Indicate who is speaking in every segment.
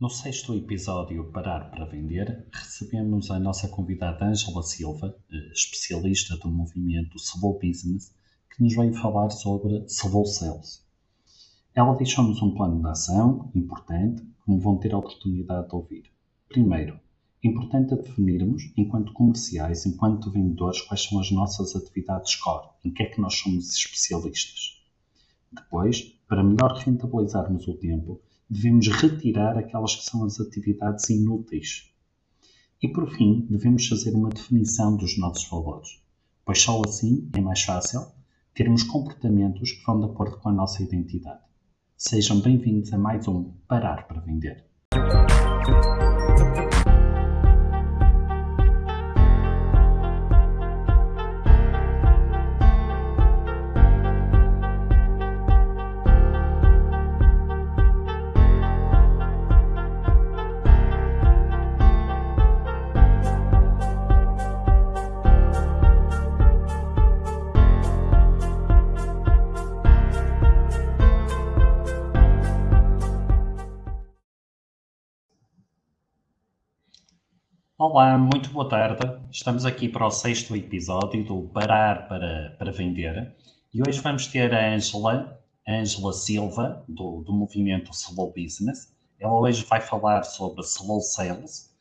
Speaker 1: No sexto episódio Parar para Vender, recebemos a nossa convidada Ângela Silva, eh, especialista do movimento Slow Business, que nos veio falar sobre Slow Sales. Ela deixou-nos um plano de ação importante, como vão ter a oportunidade de ouvir. Primeiro, importante definirmos, enquanto comerciais, enquanto vendedores, quais são as nossas atividades core, em que é que nós somos especialistas. Depois, para melhor rentabilizarmos o tempo, devemos retirar aquelas que são as atividades inúteis. E por fim, devemos fazer uma definição dos nossos valores, pois só assim é mais fácil termos comportamentos que vão de acordo com a nossa identidade. Sejam bem-vindos a mais um Parar para Vender. Olá, muito boa tarde. Estamos aqui para o sexto episódio do Parar para, para Vender e hoje vamos ter a Ângela, Ângela Silva, do, do movimento Slow Business. Ela hoje vai falar sobre Slow Sales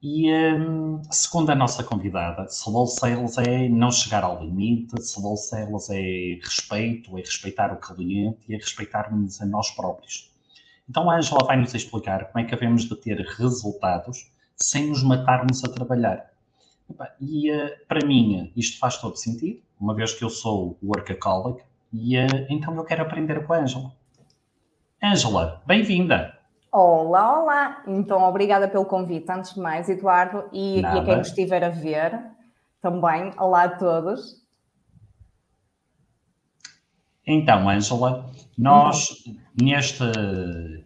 Speaker 1: e, um, segundo a nossa convidada, Slow Sales é não chegar ao limite, Slow Sales é respeito, é respeitar o cliente e é respeitar-nos a nós próprios. Então a Ângela vai nos explicar como é que devemos de ter resultados sem nos matarmos a trabalhar. E uh, para mim isto faz todo sentido, uma vez que eu sou workaholic, e uh, então eu quero aprender com a Ângela. Ângela, bem-vinda!
Speaker 2: Olá, olá! Então, obrigada pelo convite, antes de mais, Eduardo, e, e a quem nos estiver a ver também. Olá a todos.
Speaker 1: Então, Ângela, nós neste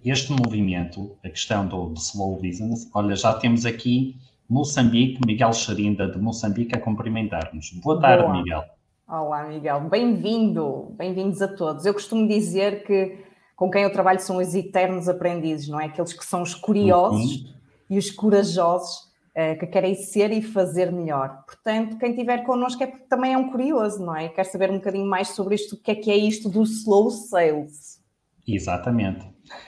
Speaker 1: este movimento, a questão do, do, slow business, olha, já temos aqui Moçambique, Miguel Xarinda de Moçambique a cumprimentar-nos. Boa tarde, Boa. Miguel.
Speaker 2: Olá, Miguel. Bem-vindo, bem-vindos a todos. Eu costumo dizer que com quem eu trabalho são os eternos aprendizes, não é? Aqueles que são os curiosos uhum. e os corajosos que querem ser e fazer melhor. Portanto, quem estiver connosco é porque também é um curioso, não é? Quer saber um bocadinho mais sobre isto, o que é que é isto do slow sales.
Speaker 1: Exatamente.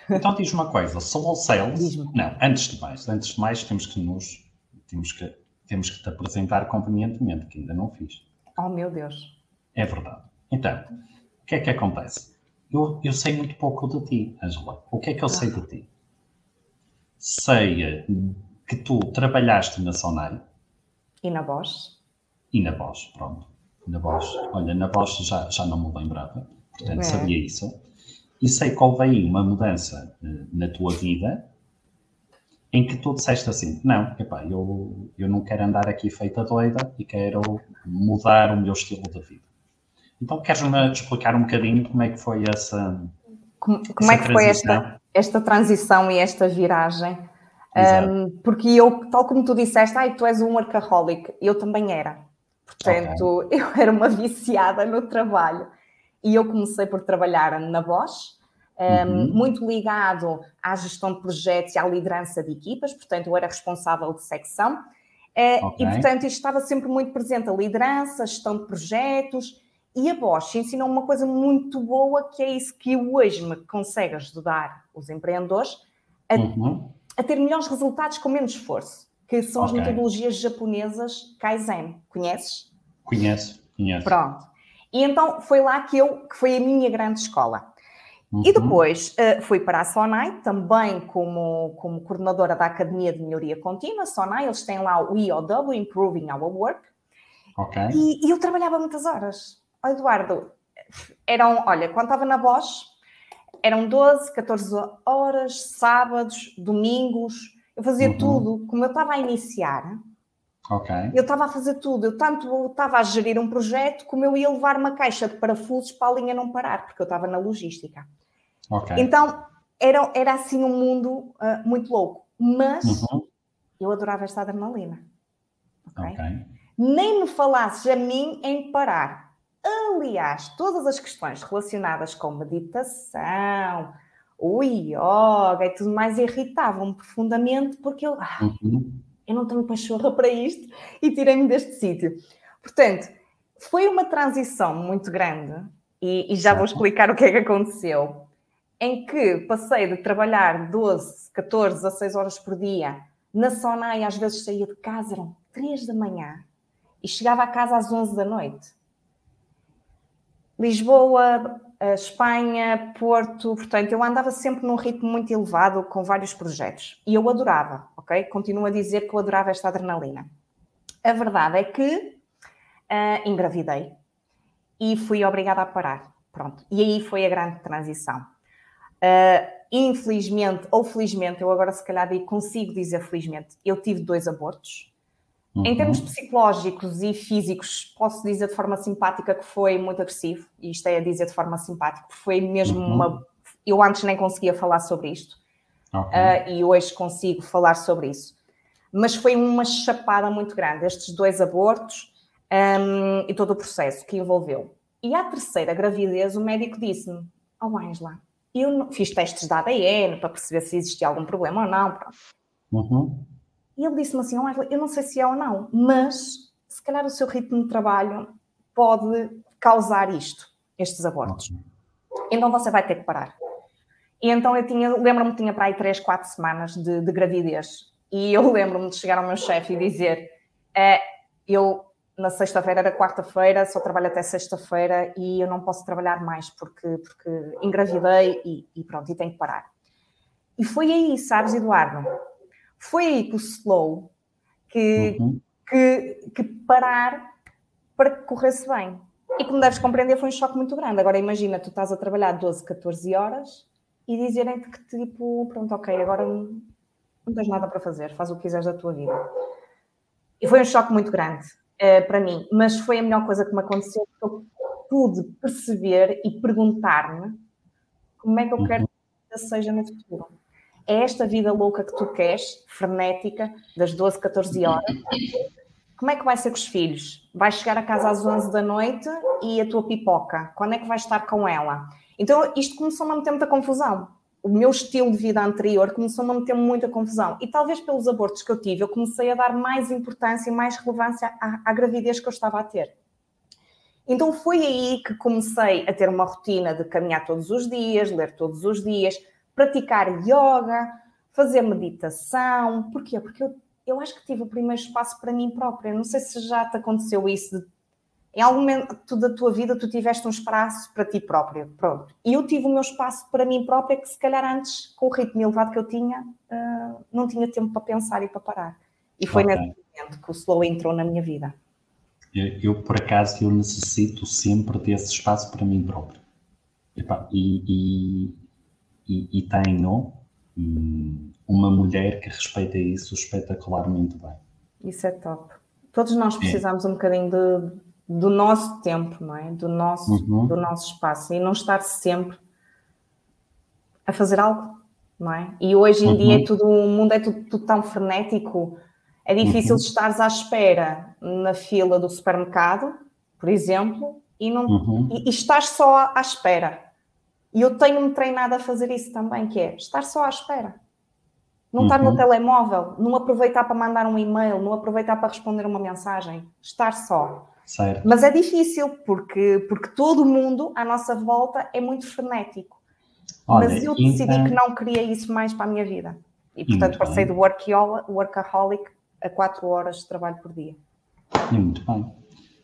Speaker 1: Então diz uma coisa, slow sales. Não, antes de mais, antes de mais temos que nos temos que temos que te apresentar convenientemente, que ainda não fiz.
Speaker 2: Oh meu Deus.
Speaker 1: É verdade. Então, o que é que acontece? Eu, eu sei muito pouco de ti, Angela. O que é que eu ah. sei de ti? Sei que tu trabalhaste na Sonai.
Speaker 2: E na Bosch.
Speaker 1: E na Bosch, pronto. Na Bosch, olha, na Bosch já, já não me lembrava, portanto é. sabia isso. E sei que houve aí uma mudança uh, na tua vida em que tu disseste assim, não, epá, eu, eu não quero andar aqui feita doida e quero mudar o meu estilo de vida. Então queres-me explicar um bocadinho como é que foi essa
Speaker 2: Como, como essa é que foi esta, esta transição e esta viragem? Um, porque eu, tal como tu disseste, ai, tu és um workaholic, eu também era. Portanto, okay. eu era uma viciada no trabalho. E eu comecei por trabalhar na Bosch, um, uhum. muito ligado à gestão de projetos e à liderança de equipas, portanto, eu era responsável de secção. Uh, okay. E, portanto, isto estava sempre muito presente, a liderança, a gestão de projetos. E a Bosch ensinou uma coisa muito boa, que é isso que hoje me consegue ajudar os empreendedores a uhum a ter melhores resultados com menos esforço, que são okay. as metodologias japonesas Kaizen. Conheces?
Speaker 1: Conheço, conheço.
Speaker 2: Pronto. E então foi lá que eu, que foi a minha grande escola. Uhum. E depois uh, fui para a Sonai, também como, como coordenadora da Academia de Melhoria Contínua. Sonai, eles têm lá o IOW, Improving Our Work. Ok. E, e eu trabalhava muitas horas. Eduardo, eram, olha, quando estava na Bosch, eram 12, 14 horas, sábados, domingos, eu fazia uhum. tudo. Como eu estava a iniciar, okay. eu estava a fazer tudo. Eu tanto estava a gerir um projeto, como eu ia levar uma caixa de parafusos para a linha não parar, porque eu estava na logística. Okay. Então, era, era assim um mundo uh, muito louco. Mas uhum. eu adorava esta adrenalina. Okay? Nem me falasses a mim em parar. Aliás, todas as questões relacionadas com meditação, o yoga e tudo mais irritavam-me profundamente porque eu, ah, uhum. eu não tenho pachorra para isto e tirei-me deste sítio. Portanto, foi uma transição muito grande e, e já vou explicar o que é que aconteceu. Em que passei de trabalhar 12, 14, 16 horas por dia na Sonai, às vezes saía de casa, eram 3 da manhã e chegava a casa às 11 da noite. Lisboa, Espanha, Porto, portanto, eu andava sempre num ritmo muito elevado com vários projetos e eu adorava, ok? Continuo a dizer que eu adorava esta adrenalina. A verdade é que uh, engravidei e fui obrigada a parar. Pronto. E aí foi a grande transição. Uh, infelizmente, ou felizmente, eu agora se calhar consigo dizer felizmente, eu tive dois abortos. Uhum. Em termos psicológicos e físicos, posso dizer de forma simpática que foi muito agressivo, e isto é a dizer de forma simpática, porque foi mesmo uhum. uma. Eu antes nem conseguia falar sobre isto, okay. uh, e hoje consigo falar sobre isso. Mas foi uma chapada muito grande, estes dois abortos um, e todo o processo que envolveu. E à terceira gravidez, o médico disse-me: Oh, Angela, eu fiz testes de ADN para perceber se existia algum problema ou não. Uhum. E ele disse-me assim: oh, eu não sei se é ou não, mas se calhar o seu ritmo de trabalho pode causar isto, estes abortos. Então você vai ter que parar. E então eu tinha, lembro-me que tinha para aí 3, 4 semanas de, de gravidez. E eu lembro-me de chegar ao meu chefe e dizer: é, eu na sexta-feira era quarta-feira, só trabalho até sexta-feira e eu não posso trabalhar mais porque, porque engravidei e, e pronto, e tenho que parar. E foi aí, sabes, Eduardo? Foi aí que o slow, que, uhum. que, que parar para que corresse bem. E como deves compreender, foi um choque muito grande. Agora imagina, tu estás a trabalhar 12, 14 horas e dizerem-te que tipo, pronto, ok, agora não, tens nada para fazer, faz o que quiseres da tua vida. E foi um choque muito grande uh, para mim, mas foi a melhor coisa que me aconteceu, porque eu pude perceber e perguntar-me como é que eu quero que seja no futuro é esta vida louca que tu queres, frenética, das 12, 14 horas. Como é que vai ser com os filhos? Vais chegar a casa às 11 da noite e a tua pipoca? Quando é que vais estar com ela? Então, isto começou-me a meter muita confusão. O meu estilo de vida anterior começou-me a meter muita confusão. E talvez pelos abortos que eu tive, eu comecei a dar mais importância e mais relevância à, à gravidez que eu estava a ter. Então foi aí que comecei a ter uma rotina de caminhar todos os dias, ler todos os dias, praticar yoga, fazer meditação. Porquê? Porque eu, eu acho que tive o primeiro espaço para mim própria. Não sei se já te aconteceu isso. De, em algum momento da tua vida tu tiveste um espaço para ti própria. Pronto. E eu tive o meu espaço para mim própria que se calhar antes, com o ritmo elevado que eu tinha, uh, não tinha tempo para pensar e para parar. E foi okay. nesse momento que o slow entrou na minha vida.
Speaker 1: Eu, por acaso, eu necessito sempre desse espaço para mim próprio. e, e, e, e tenho hum, uma mulher que respeita isso espetacularmente bem.
Speaker 2: Isso é top. Todos nós é. precisamos é. um bocadinho de, do nosso tempo, não é? Do nosso, uhum. do nosso espaço e não estar sempre a fazer algo, não é? E hoje em uhum. dia é tudo, o mundo é tudo, tudo tão frenético, é difícil uhum. estares à espera na fila do supermercado, por exemplo, e, não, uhum. e, e estás só à espera. E eu tenho-me treinado a fazer isso também, que é estar só à espera. Não uhum. estar no uhum. telemóvel, não aproveitar para mandar um e-mail, não aproveitar para responder uma mensagem. Estar só. Certo. Mas é difícil, porque, porque todo mundo à nossa volta é muito frenético. Olha, Mas eu decidi então... que não queria isso mais para a minha vida. E, portanto, passei do workaholic a 4 horas de trabalho por dia.
Speaker 1: muito bem.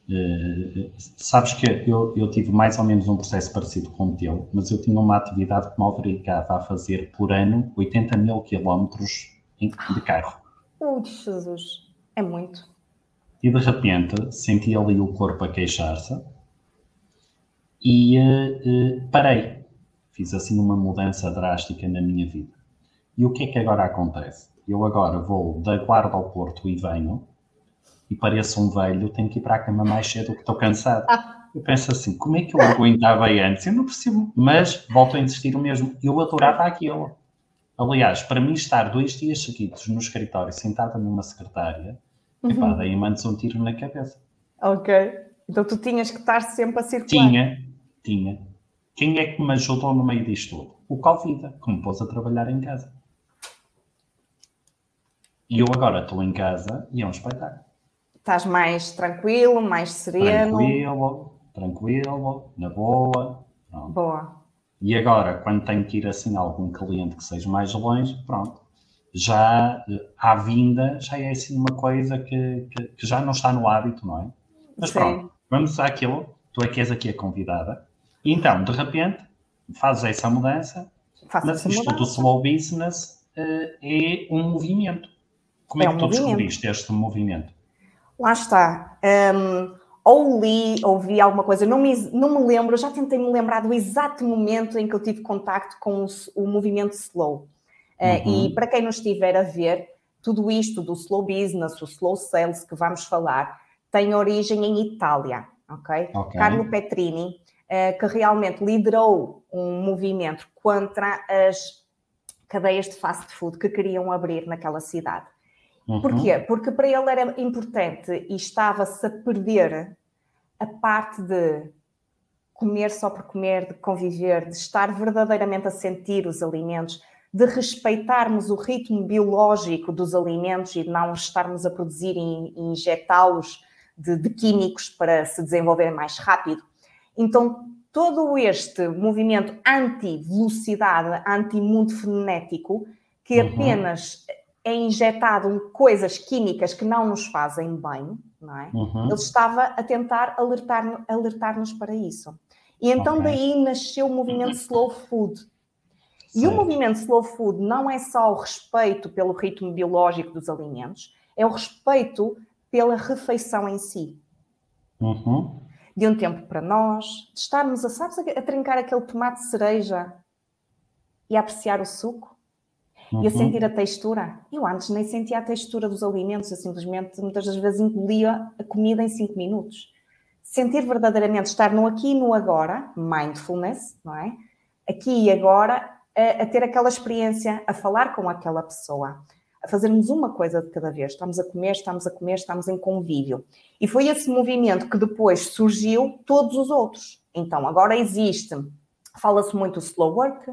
Speaker 1: Uh, sabes que eu, eu tive mais ou menos um processo parecido com o teu, mas eu tinha uma atividade que me obrigava a fazer por ano 80 mil quilómetros de carro.
Speaker 2: Ui, Jesus, é muito.
Speaker 1: E de repente senti ali o corpo a queixar-se e uh, uh, parei. Fiz assim uma mudança drástica na minha vida. E o que é que agora acontece? Eu agora vou da Guarda ao Porto e venho e pareço um velho, tenho que ir para a cama mais cedo porque estou cansado. Ah. Eu penso assim, como é que eu aguentava antes? Eu não percebo, mas volto a insistir o mesmo. Eu adorava aquilo. Aliás, para mim estar dois dias seguidos no escritório, sentada numa secretária, uhum. epá, daí mandes um tiro na cabeça.
Speaker 2: Ok. Então tu tinhas que estar sempre a circular.
Speaker 1: Tinha, tinha. Quem é que me ajudou no meio disto tudo? O Covid, que me pôs a trabalhar em casa. E eu agora estou em casa e é um espetáculo.
Speaker 2: Estás mais tranquilo, mais sereno.
Speaker 1: Tranquilo, tranquilo, na boa. Pronto.
Speaker 2: Boa.
Speaker 1: E agora, quando tenho que ir assim a algum cliente que seja mais longe, pronto, já eh, à vinda já é assim uma coisa que, que, que já não está no hábito, não é? Mas
Speaker 2: Sim.
Speaker 1: pronto, vamos àquilo, tu é que és aqui a convidada. E então, de repente, fazes essa mudança,
Speaker 2: Faça
Speaker 1: mas isto do
Speaker 2: mudança.
Speaker 1: slow business eh, é um movimento. Como é,
Speaker 2: É
Speaker 1: que
Speaker 2: um
Speaker 1: tu
Speaker 2: movimento.
Speaker 1: descobriste este movimento?
Speaker 2: Lá está. Hum, ou li, ou vi alguma coisa, não me, não me lembro, já tentei me lembrar do exato momento em que eu tive contacto com o, o movimento slow. Uh,
Speaker 1: Uhum.
Speaker 2: E para quem nos estiver a ver, tudo isto do slow business, o slow sales que vamos falar, tem origem em Itália, ok?
Speaker 1: Ok.
Speaker 2: Carlo Petrini, uh, que realmente liderou um movimento contra as cadeias de fast food que queriam abrir naquela cidade.
Speaker 1: Uhum.
Speaker 2: Porquê? Porque para ele era importante e estava-se a perder a parte de comer só por comer, de conviver, de estar verdadeiramente a sentir os alimentos, de respeitarmos o ritmo biológico dos alimentos e de não estarmos a produzir e injetá-los de, de químicos para se desenvolverem mais rápido. Então, todo este movimento anti-velocidade, anti-mundo frenético, que
Speaker 1: Uhum.
Speaker 2: É injetado coisas químicas que não nos fazem bem, não é?
Speaker 1: Uhum.
Speaker 2: Ele estava a tentar alertar- alertar-nos para isso. E então
Speaker 1: Ok.
Speaker 2: daí nasceu o movimento Slow Food. E o movimento Slow Food não é só o respeito pelo ritmo biológico dos alimentos, é o respeito pela refeição em si.
Speaker 1: Uhum.
Speaker 2: De um tempo para nós, de estarmos a, sabes, a, a trincar aquele tomate cereja e a apreciar o suco e a
Speaker 1: Uhum.
Speaker 2: sentir a textura. Eu antes nem sentia a textura dos alimentos, eu simplesmente muitas das vezes engolia a comida em 5 minutos. Sentir verdadeiramente estar no aqui e no agora, mindfulness, não é? Aqui e agora, a, a ter aquela experiência, a falar com aquela pessoa, a fazermos uma coisa de cada vez. Estamos a comer, estamos a comer, estamos em convívio. E foi esse movimento que depois surgiu todos os outros. Então, agora existe, fala-se muito slow work,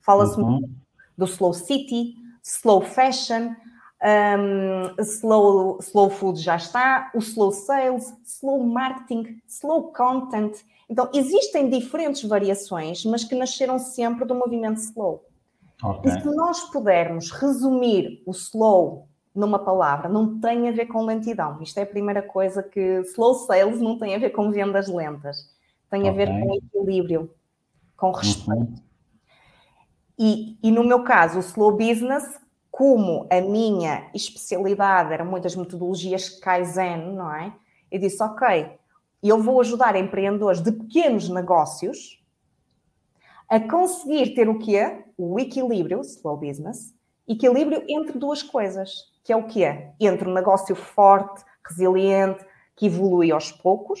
Speaker 2: fala-se
Speaker 1: Uhum.
Speaker 2: Do slow city, slow fashion, um, slow, slow food já está, o slow sales, slow marketing, slow content. Então, existem diferentes variações, mas que nasceram sempre do movimento slow.
Speaker 1: Ok.
Speaker 2: E se nós pudermos resumir o slow numa palavra, não tem a ver com lentidão. Isto é a primeira coisa que slow sales não tem a ver com vendas lentas. Tem a ver com equilíbrio, com respeito.
Speaker 1: Uhum.
Speaker 2: E, e no meu caso, o slow business, como a minha especialidade eram muitas metodologias Kaizen, não é? Eu disse, ok, eu vou ajudar empreendedores de pequenos negócios a conseguir ter o quê? O equilíbrio, slow business, equilíbrio entre duas coisas, que é o quê? Entre um negócio forte, resiliente, que evolui aos poucos,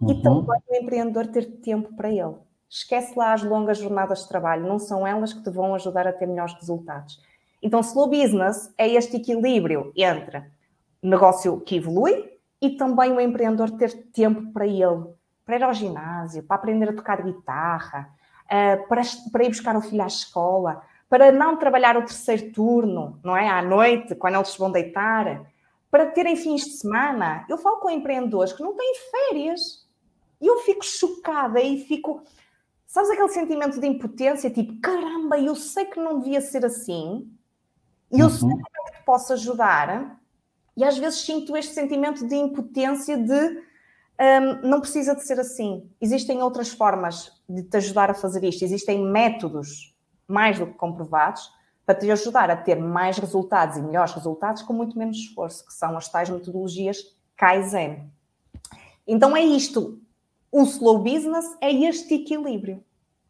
Speaker 2: e
Speaker 1: Uhum.
Speaker 2: também o empreendedor ter tempo para ele. Esquece lá as longas jornadas de trabalho, não são elas que te vão ajudar a ter melhores resultados. Então, slow business é este equilíbrio entre negócio que evolui e também o empreendedor ter tempo para ele, para ir ao ginásio, para aprender a tocar guitarra, ah, para, para ir buscar o filho à escola, para não trabalhar o terceiro turno, não é? À noite, quando eles vão deitar, para terem fins de semana. Eu falo com empreendedores que não têm férias e eu fico chocada e fico. Sabes aquele sentimento de impotência? Tipo, caramba, eu sei que não devia ser assim e eu
Speaker 1: Uhum.
Speaker 2: sei que te posso ajudar. E às vezes sinto este sentimento de impotência de hum, não precisa de ser assim. Existem outras formas de te ajudar a fazer isto. Existem métodos mais do que comprovados para te ajudar a ter mais resultados e melhores resultados com muito menos esforço, que são as tais metodologias Kaizen. Então é isto. O slow business é este equilíbrio,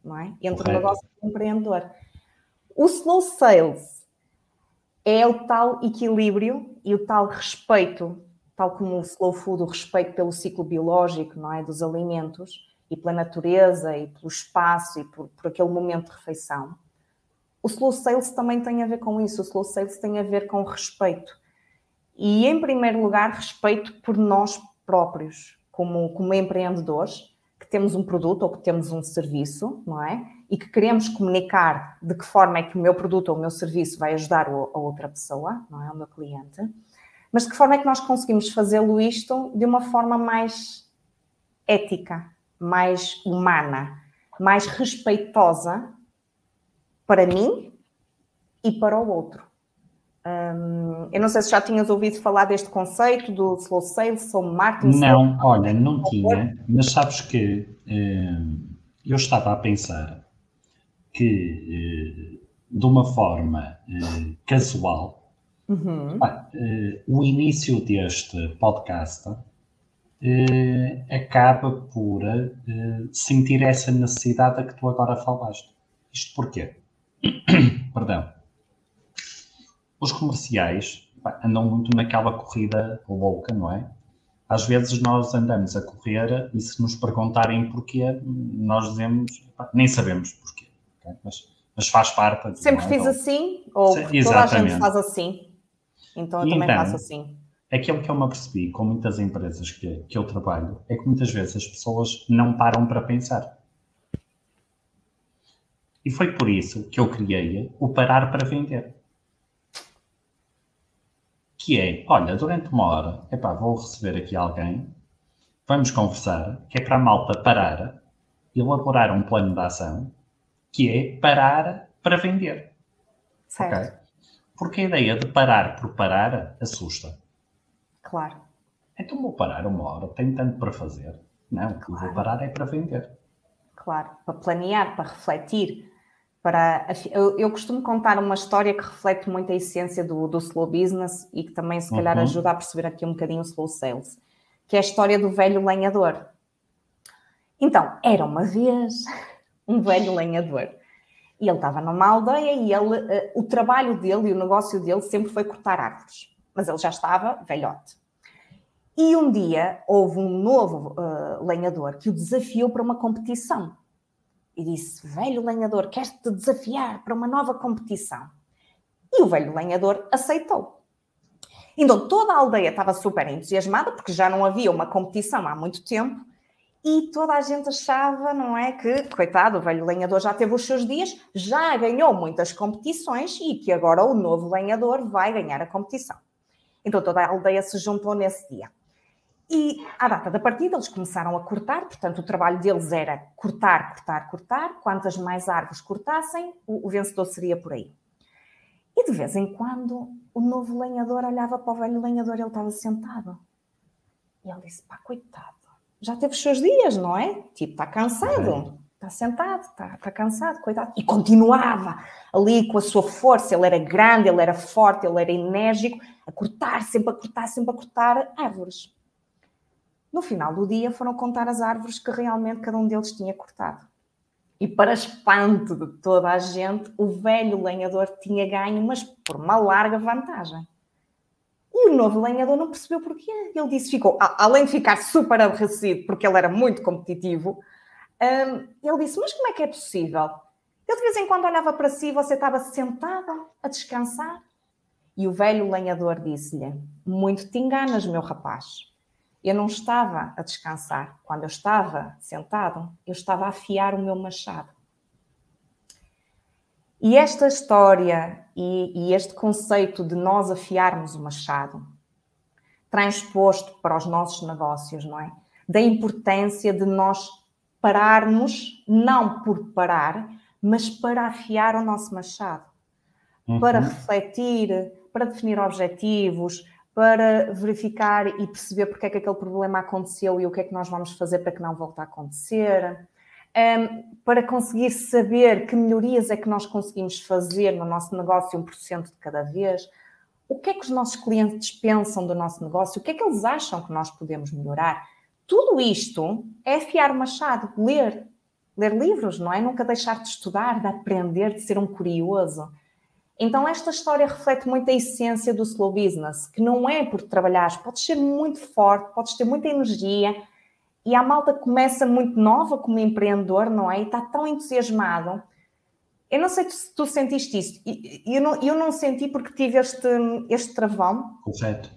Speaker 2: não é? Entre
Speaker 1: Correto.
Speaker 2: o negócio e o empreendedor. O slow sales é o tal equilíbrio e o tal respeito, tal como o slow food, o respeito pelo ciclo biológico, não é, dos alimentos e pela natureza e pelo espaço e por, por aquele momento de refeição. O slow sales também tem a ver com isso. O slow sales tem a ver com respeito. E, em primeiro lugar, respeito por nós próprios, como, como empreendedores, que temos um produto ou que temos um serviço, não é? E que queremos comunicar de que forma é que o meu produto ou o meu serviço vai ajudar a outra pessoa, não é? O meu cliente. Mas de que forma é que nós conseguimos fazê-lo isto de uma forma mais ética, mais humana, mais respeitosa para mim e para o outro. Eu não sei se já tinhas ouvido falar deste conceito do slow sales ou marketing.
Speaker 1: Não, slow... olha, não tinha, mas sabes que eu estava a pensar que de uma forma casual, uhum. o início deste podcast acaba por sentir essa necessidade a que tu agora falaste. Isto porquê? Perdão os comerciais pá, andam muito naquela corrida louca, não é? Às vezes nós andamos a correr e se nos perguntarem porquê, nós dizemos, pá, nem sabemos porquê, okay? mas, mas, faz parte.
Speaker 2: Sempre é? fiz então, assim, ou toda a gente faz assim, então eu e também então, faço assim.
Speaker 1: Aquilo que eu me apercebi com muitas empresas que, que eu trabalho é que muitas vezes as pessoas não param para pensar. E foi por isso que eu criei o Parar para Vender que é, olha, durante uma hora, epá, vou receber aqui alguém, vamos conversar, que é para a malta parar, elaborar um plano de ação, que é parar para vender.
Speaker 2: Certo. Okay?
Speaker 1: Porque a ideia de parar por parar assusta.
Speaker 2: Claro.
Speaker 1: Então vou parar uma hora, tenho tanto para fazer. Não, o que vou parar é para vender.
Speaker 2: Claro, para planear, para refletir, para eu, eu, costumo contar uma história que reflete muito a essência do, do slow business e que também se calhar uhum. ajuda a perceber aqui um bocadinho o slow sales, que é a história do velho lenhador. Então, era uma vez um velho lenhador e ele estava numa aldeia e ele, uh, o trabalho dele e o negócio dele sempre foi cortar árvores, mas ele já estava velhote. E um dia houve um novo uh, lenhador que o desafiou para uma competição e disse: Velho lenhador, queres-te desafiar para uma nova competição? E o velho lenhador aceitou. Então toda a aldeia estava super entusiasmada, porque já não havia uma competição há muito tempo, e toda a gente achava, não é, que, coitado, o velho lenhador já teve os seus dias, já ganhou muitas competições e que agora o novo lenhador vai ganhar a competição. Então toda a aldeia se juntou nesse dia. E à data da partida eles começaram a cortar, portanto o trabalho deles era cortar, cortar, cortar. Quantas mais árvores cortassem, o, o vencedor seria por aí. E de vez em quando o novo lenhador olhava para o velho lenhador, ele estava sentado. E ele disse: pá, coitado, já teve os seus dias, não é? Tipo, está cansado, está sentado, está, está cansado, coitado. E continuava ali com a sua força, ele era grande, ele era forte, ele era enérgico, a cortar, sempre a cortar, sempre a cortar árvores. No final do dia foram contar as árvores que realmente cada um deles tinha cortado. E para espanto de toda a gente, o velho lenhador tinha ganho, mas por uma larga vantagem. E o novo lenhador não percebeu porquê. Ele disse, ficou, além de ficar super aborrecido, porque ele era muito competitivo, um, ele disse, mas como é que é possível? Eu de vez em quando olhava para si, você estava sentado a descansar. E o velho lenhador disse-lhe, muito te enganas, meu rapaz. Eu não estava a descansar. Quando eu estava sentado, eu estava a afiar o meu machado. E esta história e, e este conceito de nós afiarmos o machado, transposto para os nossos negócios, não é? Da importância de nós pararmos, não por parar, mas para afiar o nosso machado, uhum. para refletir, para definir objetivos, para verificar e perceber porque é que aquele problema aconteceu e o que é que nós vamos fazer para que não volte a acontecer, um, para conseguir saber que melhorias é que nós conseguimos fazer no nosso negócio 1% de cada vez, o que é que os nossos clientes pensam do nosso negócio, o que é que eles acham que nós podemos melhorar. Tudo isto é afiar o machado, ler, ler livros, não é? Nunca deixar de estudar, de aprender, de ser um curioso. Então, esta história reflete muito a essência do slow business, que não é por trabalhar, podes ser muito forte, podes ter muita energia, e a malta começa muito nova como empreendedor, não é? E está tão entusiasmado. Eu não sei se tu sentiste isso, eu não, eu não senti porque tive este, este travão.
Speaker 1: Correto.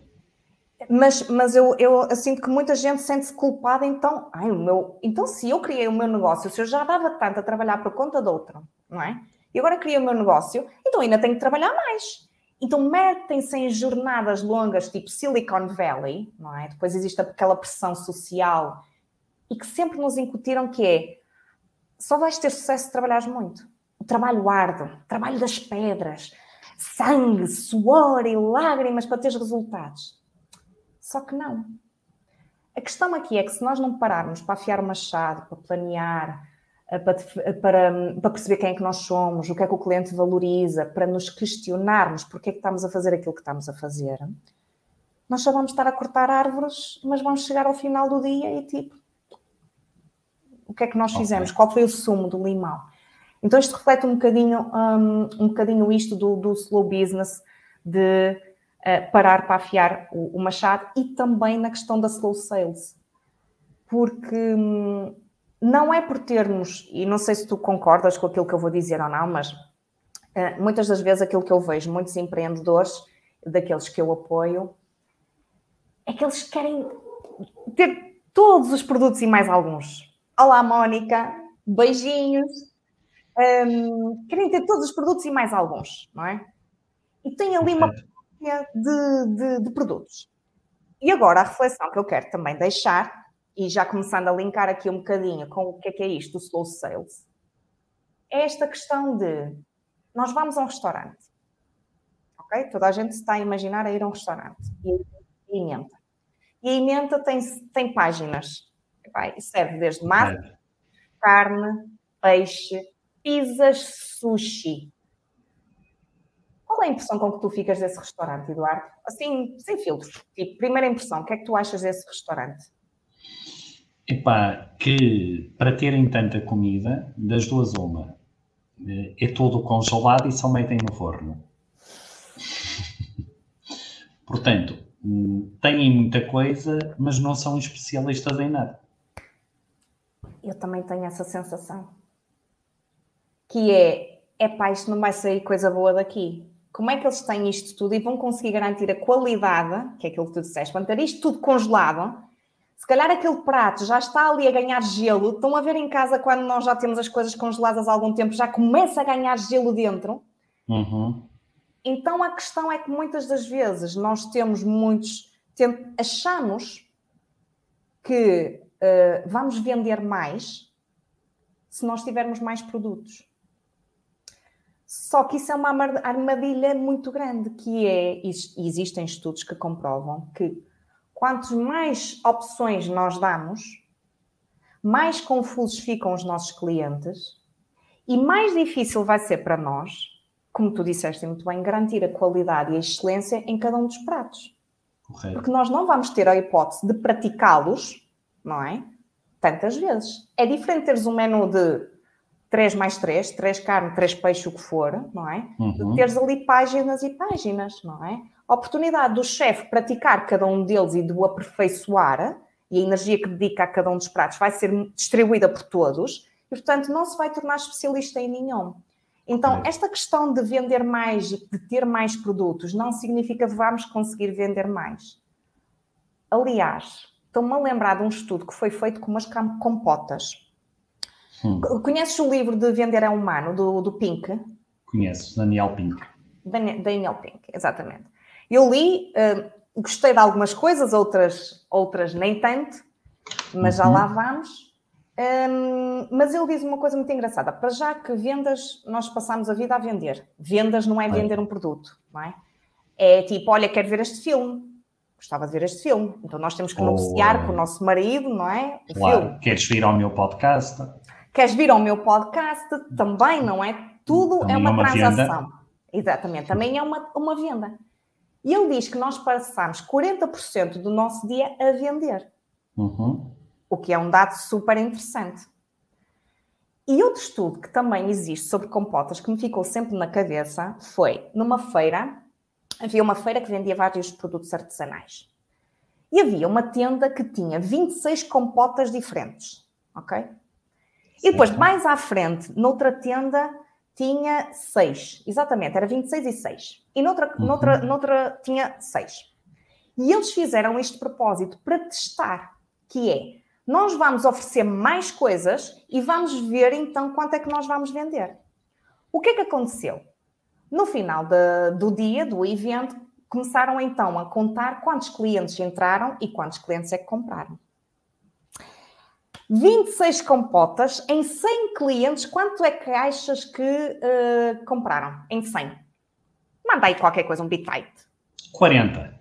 Speaker 2: Mas, mas eu, eu, eu sinto que muita gente sente-se culpada, então, ai, o meu, então se eu criei o meu negócio, se eu já dava tanto a trabalhar por conta de outro, não é? E agora criei o meu negócio, então ainda tenho que trabalhar mais. Então metem-se em jornadas longas, tipo Silicon Valley, não é? Depois existe aquela pressão social e que sempre nos incutiram que é só vais ter sucesso se trabalhares muito. O trabalho árduo, o trabalho das pedras, sangue, suor e lágrimas para teres resultados. Só que não. A questão aqui é que se nós não pararmos para afiar o machado, para planear, para, para, para, perceber quem é que nós somos, o que é que o cliente valoriza, para nos questionarmos porque é que estamos a fazer aquilo que estamos a fazer, nós só vamos estar a cortar árvores, mas vamos chegar ao final do dia e tipo, o que é que nós fizemos? Okay. Qual foi o sumo do limão? Então isto reflete um bocadinho, um, um bocadinho isto do, do slow business, de uh, parar para afiar o, o, machado e também na questão da slow sales. Porque um, não é por termos, e não sei se tu concordas com aquilo que eu vou dizer ou não, mas uh, muitas das vezes aquilo que eu vejo, muitos empreendedores, daqueles que eu apoio, é que eles querem ter todos os produtos e mais alguns. Olá, Mónica, beijinhos. Um, querem ter todos os produtos e mais alguns, não é? E tem ali uma de, de, de produtos. E agora a reflexão que eu quero também deixar, e já começando a linkar aqui um bocadinho com o que é que é isto, o slow sales, é esta questão de nós vamos a um restaurante, ok? Toda a gente está a imaginar a ir a um restaurante e, e emenda. E a emenda tem, tem páginas. Vai, serve desde massa, carne, peixe, pizzas sushi. Qual é a impressão com que tu ficas desse restaurante, Eduardo? Assim, sem filtros. Tipo, primeira impressão, o que é que tu achas desse restaurante?
Speaker 1: Epá, que para terem tanta comida, das duas uma, é todo congelado e só metem no forno. Portanto, têm muita coisa, mas não são especialistas em nada.
Speaker 2: Eu também tenho essa sensação que é, pá, isto não vai sair coisa boa daqui. Como é que eles têm isto tudo e vão conseguir garantir a qualidade, que é aquilo que tu disseste, manter isto tudo congelado, se calhar aquele prato já está ali a ganhar gelo, estão a ver em casa quando nós já temos as coisas congeladas há algum tempo, já começa a ganhar gelo dentro.
Speaker 1: Uhum.
Speaker 2: Então a questão é que muitas das vezes nós temos muitos, tem, achamos que uh, vamos vender mais se nós tivermos mais produtos. Só que isso é uma armadilha muito grande, que é, existem estudos que comprovam que quantos mais opções nós damos, mais confusos ficam os nossos clientes e mais difícil vai ser para nós, como tu disseste muito bem, garantir a qualidade e a excelência em cada um dos pratos. Correto. Porque nós não vamos ter a hipótese de praticá-los, não é? Tantas vezes. É diferente teres um menu de 3 mais 3, 3 carne, 3 peixe, o que for, não é? Uhum. De teres ali páginas e páginas, não é? A oportunidade do chefe praticar cada um deles e de o aperfeiçoar, e a energia que dedica a cada um dos pratos vai ser distribuída por todos, e portanto não se vai tornar especialista em nenhum. Então, esta questão de vender mais e de ter mais produtos não significa que vamos conseguir vender mais. Aliás, estou-me a lembrar de um estudo que foi feito com umas compotas Hum. Conheces o livro de Vender é Humano, do, do Pink?
Speaker 1: Conheço, Daniel Pink.
Speaker 2: Daniel Pink, exatamente. Eu li, uh, gostei de algumas coisas, outras, outras nem tanto, mas uhum. já lá vamos. Um, mas ele diz uma coisa muito engraçada. Para já que vendas, nós passamos a vida a vender. Vendas não é vender um produto, não é? É tipo, olha, quero ver este filme. Gostava de ver este filme. Então nós temos que negociar com o nosso marido, não é?
Speaker 1: O claro. Filme. Queres vir ao meu podcast?
Speaker 2: Queres vir ao meu podcast? Também, não é? Tudo também é uma, uma transação. Venda. Exatamente, também é uma, uma venda. E ele diz que nós passamos 40% do nosso dia a vender.
Speaker 1: Uhum.
Speaker 2: O que é um dado super interessante. E outro estudo que também existe sobre compotas que me ficou sempre na cabeça foi numa feira, havia uma feira que vendia vários produtos artesanais. E havia uma tenda que tinha 26 compotas diferentes, ok? E depois, mais à frente, noutra tenda, tinha 6. Exatamente, era 26 e 6. E noutra, uhum. noutra, noutra tinha 6. E eles fizeram este propósito para testar, que é, nós vamos oferecer mais coisas e vamos ver então quanto é que nós vamos vender. O que é que aconteceu? No final de, do dia, do evento, começaram então a contar quantos clientes entraram e quantos clientes é que compraram. 26 compotas em 100 clientes, quanto é que achas que uh, compraram em 100? Manda aí qualquer coisa, um bitite.
Speaker 1: 40.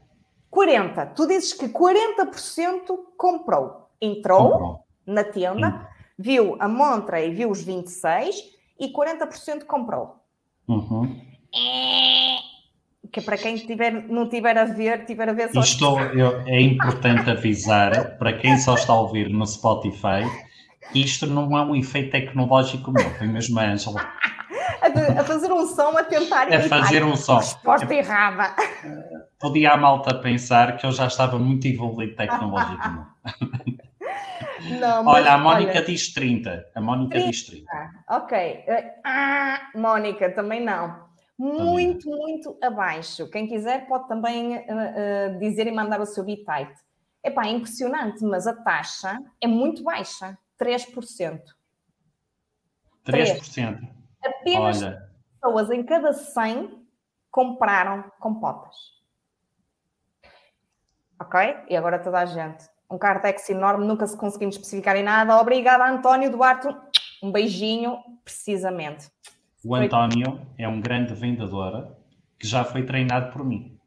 Speaker 2: 40. Tu dizes que 40% comprou. Entrou comprou. na tenda, hum. viu a montra e viu os 26 e 40% comprou.
Speaker 1: Uhum.
Speaker 2: É que para quem tiver, não tiver a ver, tiver a ver só.
Speaker 1: Isto eu, é importante avisar para quem só está a ouvir no Spotify, isto não é um efeito tecnológico meu, foi mesmo a Angela.
Speaker 2: a, fazer um som, a tentar
Speaker 1: A fazer um som.
Speaker 2: Resposta errada.
Speaker 1: Podia a malta pensar que eu já estava muito evoluído tecnologicamente. Não, olha, a Mónica olha, diz 30. A Mónica 30. diz 30.
Speaker 2: Ok. Ah, Mónica, também não muito, muito abaixo. Quem quiser pode também uh, uh, dizer e mandar o seu bitite. Epá, é impressionante, mas a taxa é muito baixa, 3%.
Speaker 1: 3%. 3%.
Speaker 2: Apenas Olha. pessoas em cada 100 compraram compotas. Ok? E agora toda a gente. Um cartex enorme, nunca se conseguimos especificar em nada. Obrigada, António Duarte. Um beijinho, precisamente.
Speaker 1: O António é um grande vendedor que já foi treinado por mim.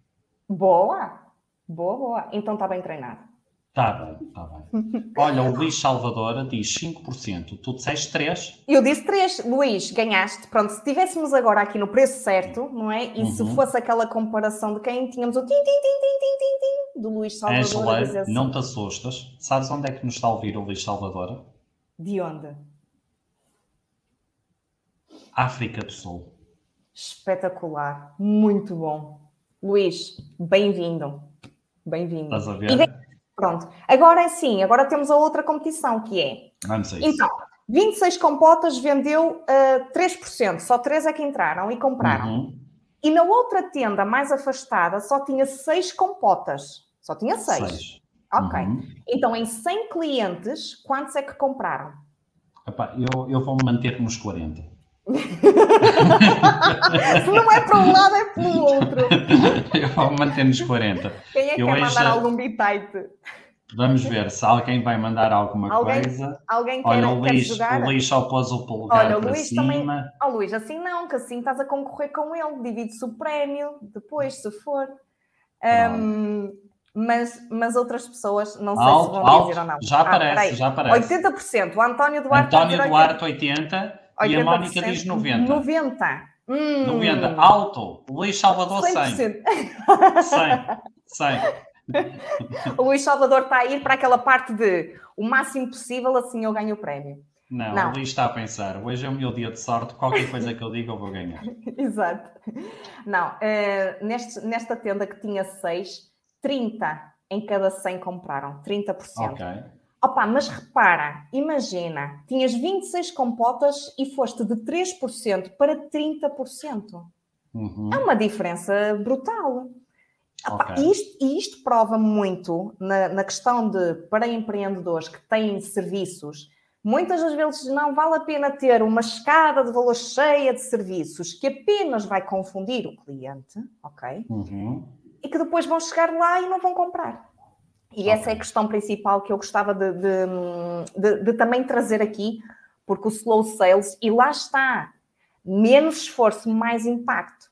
Speaker 2: Boa, boa, boa. Então está bem treinado.
Speaker 1: Está bem, está bem. Olha, o Luís Salvador diz 5%. Tu disseste 3%.
Speaker 2: Eu disse 3%. Luís, ganhaste. Pronto, se estivéssemos agora aqui no preço certo, não é? E uhum. se fosse aquela comparação de quem tínhamos o tim, tim, tim, tim, tim, tim, do Luís Salvador.
Speaker 1: Angela, assim. não te assustas. Sabes onde é que nos está a ouvir o Luís Salvador?
Speaker 2: De onde?
Speaker 1: África do Sul.
Speaker 2: Espetacular, muito bom. Luís, bem-vindo. Bem-vindo.
Speaker 1: Estás a ver?
Speaker 2: Pronto. Agora sim, agora temos a outra competição que é.
Speaker 1: Vamos
Speaker 2: a isso. Então, 26 compotas vendeu uh, eh, 3%, só 3 é que entraram e compraram. Uhum. E na outra tenda mais afastada só tinha 6 compotas. Só tinha 6. Ok. Uhum. Então, em 100 clientes, quantos é que compraram?
Speaker 1: Epá, eu, eu vou manter nos 40.
Speaker 2: Se não é para um lado, é para o outro.
Speaker 1: Eu manter nos 40.
Speaker 2: Quem é que eu quer mandar algum bitite?
Speaker 1: Vamos ver se alguém vai mandar alguma
Speaker 2: alguém,
Speaker 1: coisa.
Speaker 2: Alguém quer, Olha,
Speaker 1: o Luís,
Speaker 2: jogar?
Speaker 1: o Luís só pôs o polegar Olha, o Luís cima. Também...
Speaker 2: Oh, Luís, assim não, que assim estás a concorrer com ele. Divide-se o prémio depois, se for. Um, mas, mas outras pessoas, não sei
Speaker 1: alto,
Speaker 2: se vão
Speaker 1: alto,
Speaker 2: dizer ou não.
Speaker 1: Já aparece, ah, já aparece.
Speaker 2: 80%. O António Duarte.
Speaker 1: António Duarte, 80%. E a Mónica diz 90.
Speaker 2: 90. Hum.
Speaker 1: 90. Alto. Luís Salvador, 100. 100. 100.
Speaker 2: o Luís Salvador está a ir para aquela parte de o máximo possível, assim eu ganho o prémio.
Speaker 1: Não, não, o Luís está a pensar, hoje é o meu dia de sorte, qualquer coisa que eu diga eu vou ganhar.
Speaker 2: Exato. Não, uh, neste, nesta tenda que tinha 6, 30 em cada 100 compraram, 30%.
Speaker 1: Ok.
Speaker 2: Opa, mas repara, imagina, tinhas 26 compotas e foste de 3% para 30%.
Speaker 1: Uhum.
Speaker 2: É uma diferença brutal. Opa, okay. isto, e isto prova muito na, na, questão de, para empreendedores que têm serviços, muitas das vezes não vale a pena ter uma escada de valor cheia de serviços que apenas vai confundir o cliente, ok?
Speaker 1: Uhum.
Speaker 2: E que depois vão chegar lá e não vão comprar. E essa é a questão principal que eu gostava de, de, de, de, também trazer aqui, porque o slow sales, e lá está, menos esforço, mais impacto.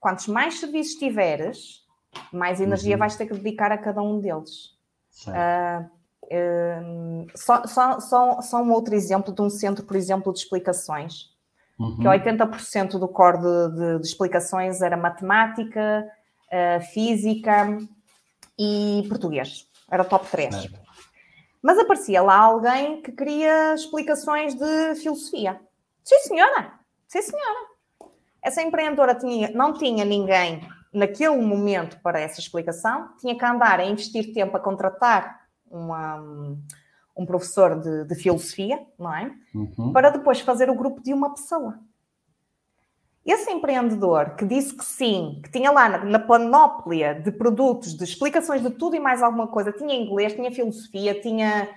Speaker 2: Quantos mais serviços tiveres, mais energia uhum. vais ter que dedicar a cada um deles. Uh, uh, só, só, só, só um outro exemplo de um centro, por exemplo, de explicações, uhum. que 80% do core de, de, de, explicações era matemática, uh, física e português. Era top 3. É. Mas aparecia lá alguém que queria explicações de filosofia. Sim, senhora. Sim, senhora. Essa empreendedora tinha, não tinha ninguém naquele momento para essa explicação, tinha que andar a investir tempo a contratar uma, um professor de, de filosofia, não é?
Speaker 1: Uhum.
Speaker 2: Para depois fazer o grupo de uma pessoa. Esse empreendedor que disse que sim, que tinha lá na, panóplia de produtos, de explicações de tudo e mais alguma coisa, tinha inglês, tinha filosofia, tinha,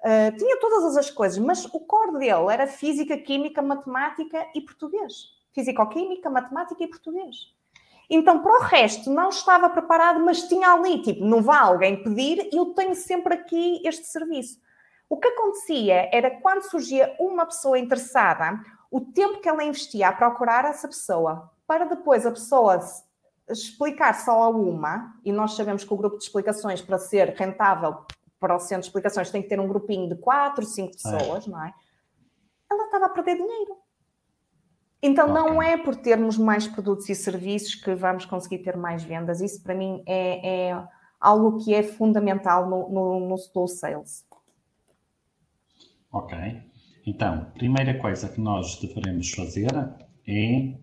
Speaker 2: uh, tinha todas as coisas, mas o core dele era física, química, matemática e português. Físico-química, matemática e português. Então, para o resto, não estava preparado, mas tinha ali, tipo, não vá alguém pedir, eu tenho sempre aqui este serviço. O que acontecia era quando surgia uma pessoa interessada, o tempo que ela investia a procurar essa pessoa, para depois a pessoa explicar só a uma, e nós sabemos que o grupo de explicações, para ser rentável para o centro de explicações, tem que ter um grupinho de quatro, cinco pessoas, é. não é? Ela estava a perder dinheiro. Então, okay. não é por termos mais produtos e serviços que vamos conseguir ter mais vendas. Isso, para mim, é, é algo que é fundamental no, no, no slow sales.
Speaker 1: Ok. Então, primeira coisa que nós devemos fazer é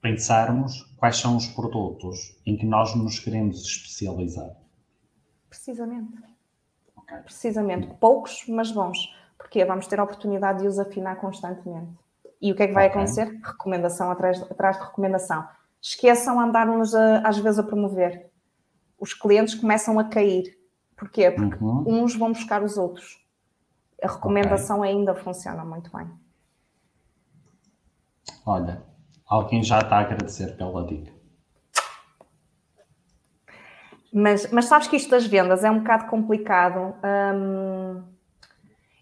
Speaker 1: pensarmos quais são os produtos em que nós nos queremos especializar.
Speaker 2: Precisamente. Okay. Precisamente. Poucos, mas bons. Porque vamos ter a oportunidade de os afinar constantemente. E o que é que vai okay. acontecer? Recomendação atrás, atrás de recomendação. Esqueçam andar-nos às vezes a promover. Os clientes começam a cair. Porquê? Porque uhum. uns vão buscar os outros. A recomendação okay. ainda funciona muito bem.
Speaker 1: Olha, alguém já está a agradecer pela dica.
Speaker 2: Mas, mas sabes que isto das vendas é um bocado complicado. Hum,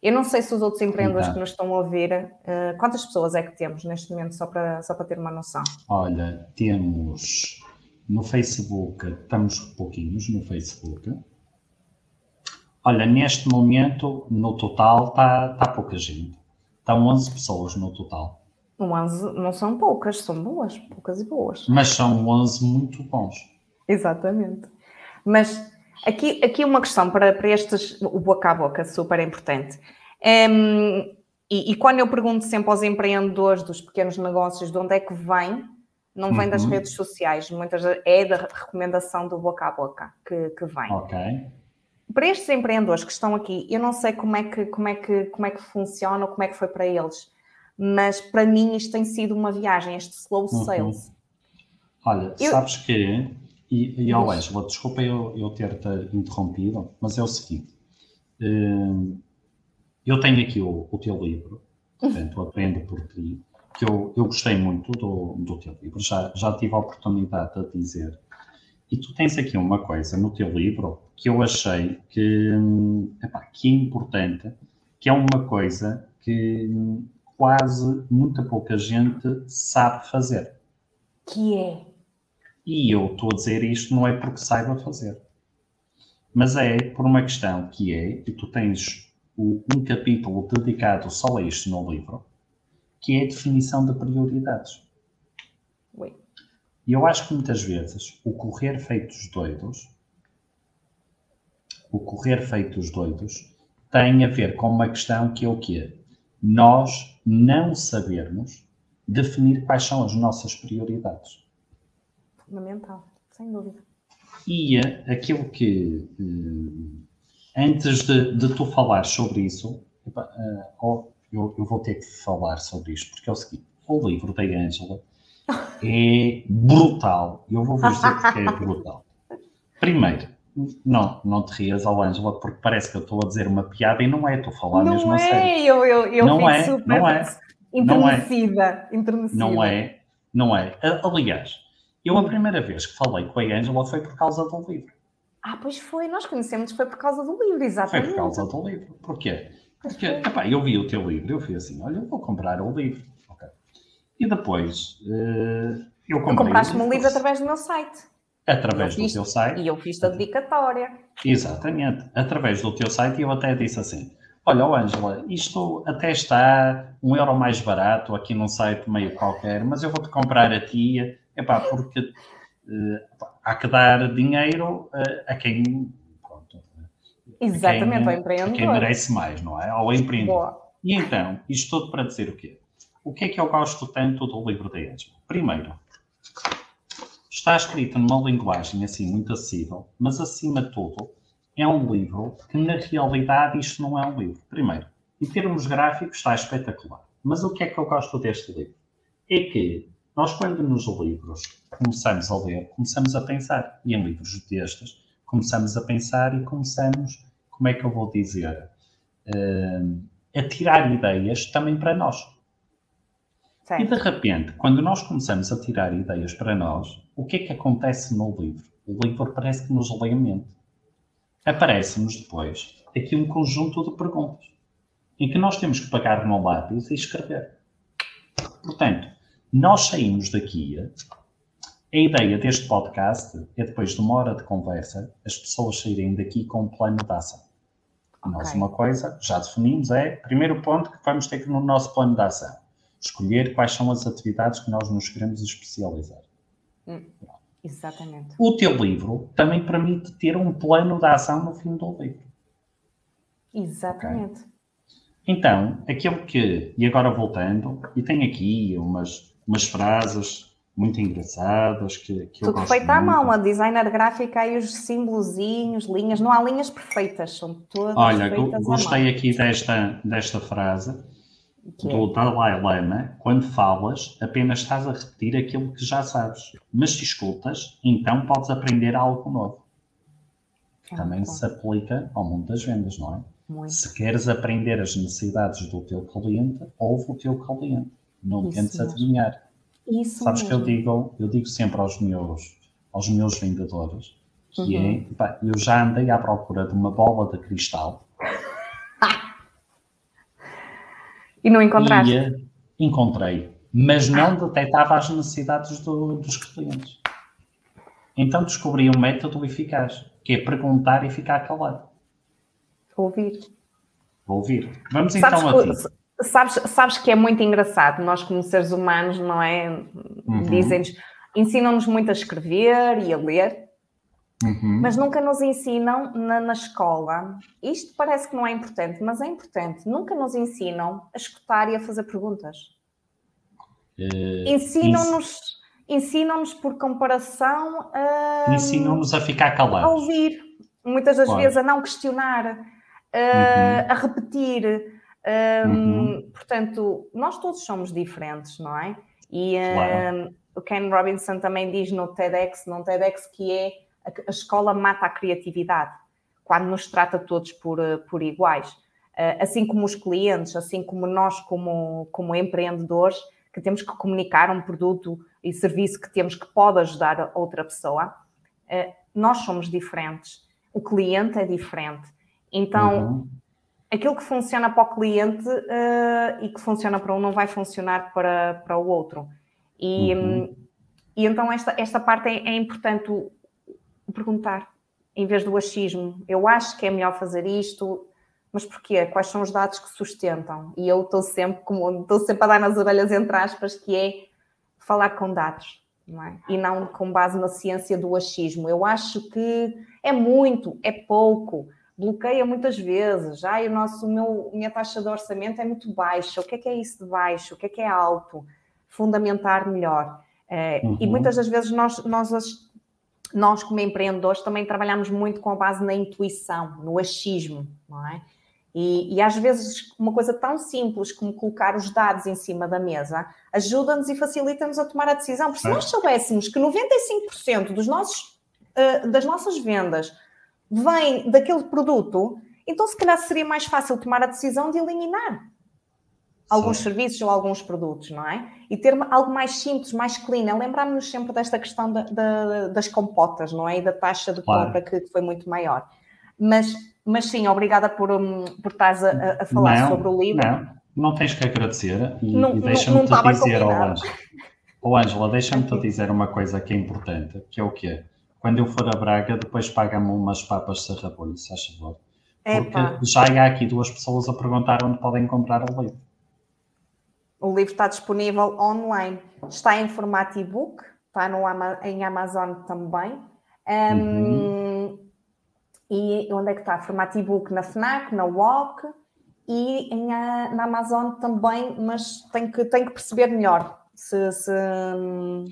Speaker 2: eu não sei se os outros empreendedores então. que nos estão a ouvir, uh, quantas pessoas é que temos neste momento, só para, só para ter uma noção?
Speaker 1: Olha, temos no Facebook, estamos pouquinhos no Facebook. Olha, neste momento, no total, está tá pouca gente. Estão 11 pessoas no total.
Speaker 2: 11 não são poucas, são boas, poucas e boas.
Speaker 1: Mas são 11 muito bons.
Speaker 2: Exatamente. Mas Aqui, aqui uma questão para, para estes, o boca a boca, super importante. Um, e, e, quando eu pergunto sempre aos empreendedores dos pequenos negócios de onde é que vem, não vem uhum. das redes sociais, muitas é da recomendação do boca a boca que, que vem.
Speaker 1: Ok.
Speaker 2: Para estes empreendedores que estão aqui, eu não sei como é que, como é que, como é que funciona ou como é que foi para eles, mas para mim isto tem sido uma viagem, este slow uhum. sales. Uhum.
Speaker 1: Olha, eu... sabes que e, e ao Ângela, desculpa eu, eu ter-te interrompido, mas é o seguinte: hum, eu tenho aqui o, o teu livro, portanto, Aprendo por Ti, que eu, eu gostei muito do, do teu livro, já, já tive a oportunidade de dizer. E tu tens aqui uma coisa no teu livro que eu achei que, hum, epá, que é importante, que é uma coisa que quase muita pouca gente sabe fazer.
Speaker 2: Que é?
Speaker 1: E eu estou a dizer isto não é porque saiba fazer, mas é por uma questão que é, e tu tens um capítulo dedicado só a isto no livro, que é a definição de prioridades. E eu acho que muitas vezes o correr feitos doidos, o correr feitos doidos, tem a ver com uma questão que é o quê? Nós não sabermos definir quais são as nossas prioridades
Speaker 2: fundamental, sem dúvida.
Speaker 1: E aquilo que, eh, antes de, de tu falar sobre isso, eh, eu, eu, vou ter que falar sobre isto, porque é o seguinte: o livro da Ângela é brutal. Eu vou vos dizer porque é brutal. Primeiro, não, não te rias ao Ângela, porque parece que eu estou a dizer uma piada e não é, estou a falar
Speaker 2: não
Speaker 1: mesmo
Speaker 2: é,
Speaker 1: a sério.
Speaker 2: Eu, eu, eu não é, super não é, enternecida,
Speaker 1: não é, não é. Aliás, eu, a primeira vez que falei com a Angela foi por causa do livro.
Speaker 2: Ah, pois foi, nós conhecemos, foi por causa do livro, exatamente.
Speaker 1: Foi por causa do livro. Porquê? Porque epá, eu vi o teu livro, eu fui assim, olha, eu vou comprar o livro. E depois uh, eu comprei.
Speaker 2: Compraste-me um livro através do meu site.
Speaker 1: Através do teu site.
Speaker 2: E eu fiz a dedicatória.
Speaker 1: Exatamente. Através do teu site, e eu até disse assim: Olha, Ângela, isto até está um euro mais barato aqui num site meio qualquer, mas eu vou-te comprar a tia Epá, porque uh, há que dar dinheiro uh, a quem. Pronto,
Speaker 2: Exatamente,
Speaker 1: quem,
Speaker 2: ao empreendedor.
Speaker 1: A quem merece mais, não é? Ao empreendedor. Boa. E então, isto tudo para dizer o quê? O que é que eu gosto tanto do livro da Edge? Primeiro, está escrito numa linguagem assim muito acessível, mas acima de tudo, é um livro que na realidade isto não é um livro. Primeiro, em termos gráficos está espetacular. Mas o que é que eu gosto deste livro? É que nós quando nos livros começamos a ler, começamos a pensar. E em livros destes, começamos a pensar e começamos, como é que eu vou dizer, uh, a tirar ideias também para nós. Certo. E de repente, quando nós começamos a tirar ideias para nós, o que é que acontece no livro? O livro parece que nos lê a mente. Aparece-nos depois aqui um conjunto de perguntas em que nós temos que pagar no lápis e escrever. Portanto, nós saímos daqui. A ideia deste podcast é depois de uma hora de conversa, as pessoas saírem daqui com um plano de ação. Okay. Nós, uma coisa, já definimos, é primeiro ponto que vamos ter que no nosso plano de ação escolher quais são as atividades que nós nos queremos especializar.
Speaker 2: Hum, exatamente.
Speaker 1: O teu livro também permite ter um plano de ação no fim do livro.
Speaker 2: Exatamente. Okay?
Speaker 1: Então, aquilo que, e agora voltando, e tem aqui umas, umas frases muito engraçadas que, que
Speaker 2: Tudo
Speaker 1: eu
Speaker 2: feito à mão, a designer gráfica e os símbolozinhos, linhas, não há linhas perfeitas, são todas
Speaker 1: Olha, gostei aqui desta, desta frase que do é? Dalai Lama, quando falas, apenas estás a repetir aquilo que já sabes, mas se escutas, então podes aprender algo novo. Ah, Também se aplica ao mundo das vendas, não é? Muito. Se queres aprender as necessidades do teu cliente, ouve o teu cliente. Não Isso tentes mesmo. adivinhar. Isso Sabes mesmo. que eu digo, eu digo sempre aos meus, aos meus vendedores que é, uhum. é, pá, eu já andei à procura de uma bola de cristal.
Speaker 2: E não encontraste?
Speaker 1: Uh, encontrei, mas não detectava as necessidades do, dos clientes. Então descobri um método eficaz, que é perguntar e ficar calado.
Speaker 2: Ouvir.
Speaker 1: Ouvir. Vamos sabes, então
Speaker 2: a Sabes, sabes que é muito engraçado, nós como seres humanos, não é? Uhum. Dizem-nos, ensinam-nos muito a escrever e a ler, uhum. mas nunca nos ensinam na, na, escola. Isto parece que não é importante, mas é importante. Nunca nos ensinam a escutar e a fazer perguntas. Uh, ensinam-nos ensinam-nos por comparação
Speaker 1: a. Ensinam-nos a ficar calados.
Speaker 2: A ouvir. Muitas das claro. vezes a não questionar uhum. a repetir. Um, uhum. Portanto, nós todos somos diferentes, não é? E claro. um, o Ken Robinson também diz no TEDx, no TEDx que é a, escola mata a criatividade, quando nos trata todos por, por iguais. Uh, assim como os clientes, assim como nós como, como empreendedores, que temos que comunicar um produto e serviço que temos que pode ajudar outra pessoa, uh, nós somos diferentes. O cliente é diferente. Então, uhum. aquilo que funciona para o cliente uh, e que funciona para um não vai funcionar para, para o outro. E, uhum. e então esta, esta parte é, é importante perguntar, em vez do achismo. Eu acho que é melhor fazer isto, mas porquê? Quais são os dados que sustentam? E eu estou sempre, como estou sempre a dar nas orelhas entre aspas, que é falar com dados. Não é? E não com base na ciência do achismo. Eu acho que é muito, é pouco bloqueia muitas vezes. Ah, o nosso, o meu, minha taxa de orçamento é muito baixa. O que é que é isso de baixo? O que é que é alto? Fundamentar melhor. Eh, uhum. E muitas das vezes nós, nós, nós, como empreendedores, também trabalhamos muito com a base na intuição, no achismo, não é? E, e, às vezes uma coisa tão simples como colocar os dados em cima da mesa ajuda-nos e facilita-nos a tomar a decisão. Porque se nós soubéssemos que 95% dos nossos, uh, das nossas vendas vem daquele produto, então se calhar seria mais fácil tomar a decisão de eliminar alguns Sim. serviços ou alguns produtos, não é? E ter algo mais simples, mais clean. Lembrarmos sempre desta questão da, da, das compotas, não é? E da taxa de claro. compra que, que, foi muito maior. Mas, mas sim, obrigada por, um, por estás a, a falar não, sobre o livro.
Speaker 1: Não, não tens que agradecer e, e deixa-me te dizer ao Ângela. Oh, Ângela, deixa-me te dizer uma coisa que é importante, que é o quê? quando eu for a Braga, depois paga-me umas papas de serrabulho, se faz favor. Porque Epa. já há aqui duas pessoas a perguntar onde podem comprar o livro.
Speaker 2: O livro está disponível online. Está em formato e-book, está no, em Amazon também. Um, uhum. E onde é que está? Formato e-book na FNAC, na WOC e em, na Amazon também, mas tenho que, tenho que perceber melhor se, se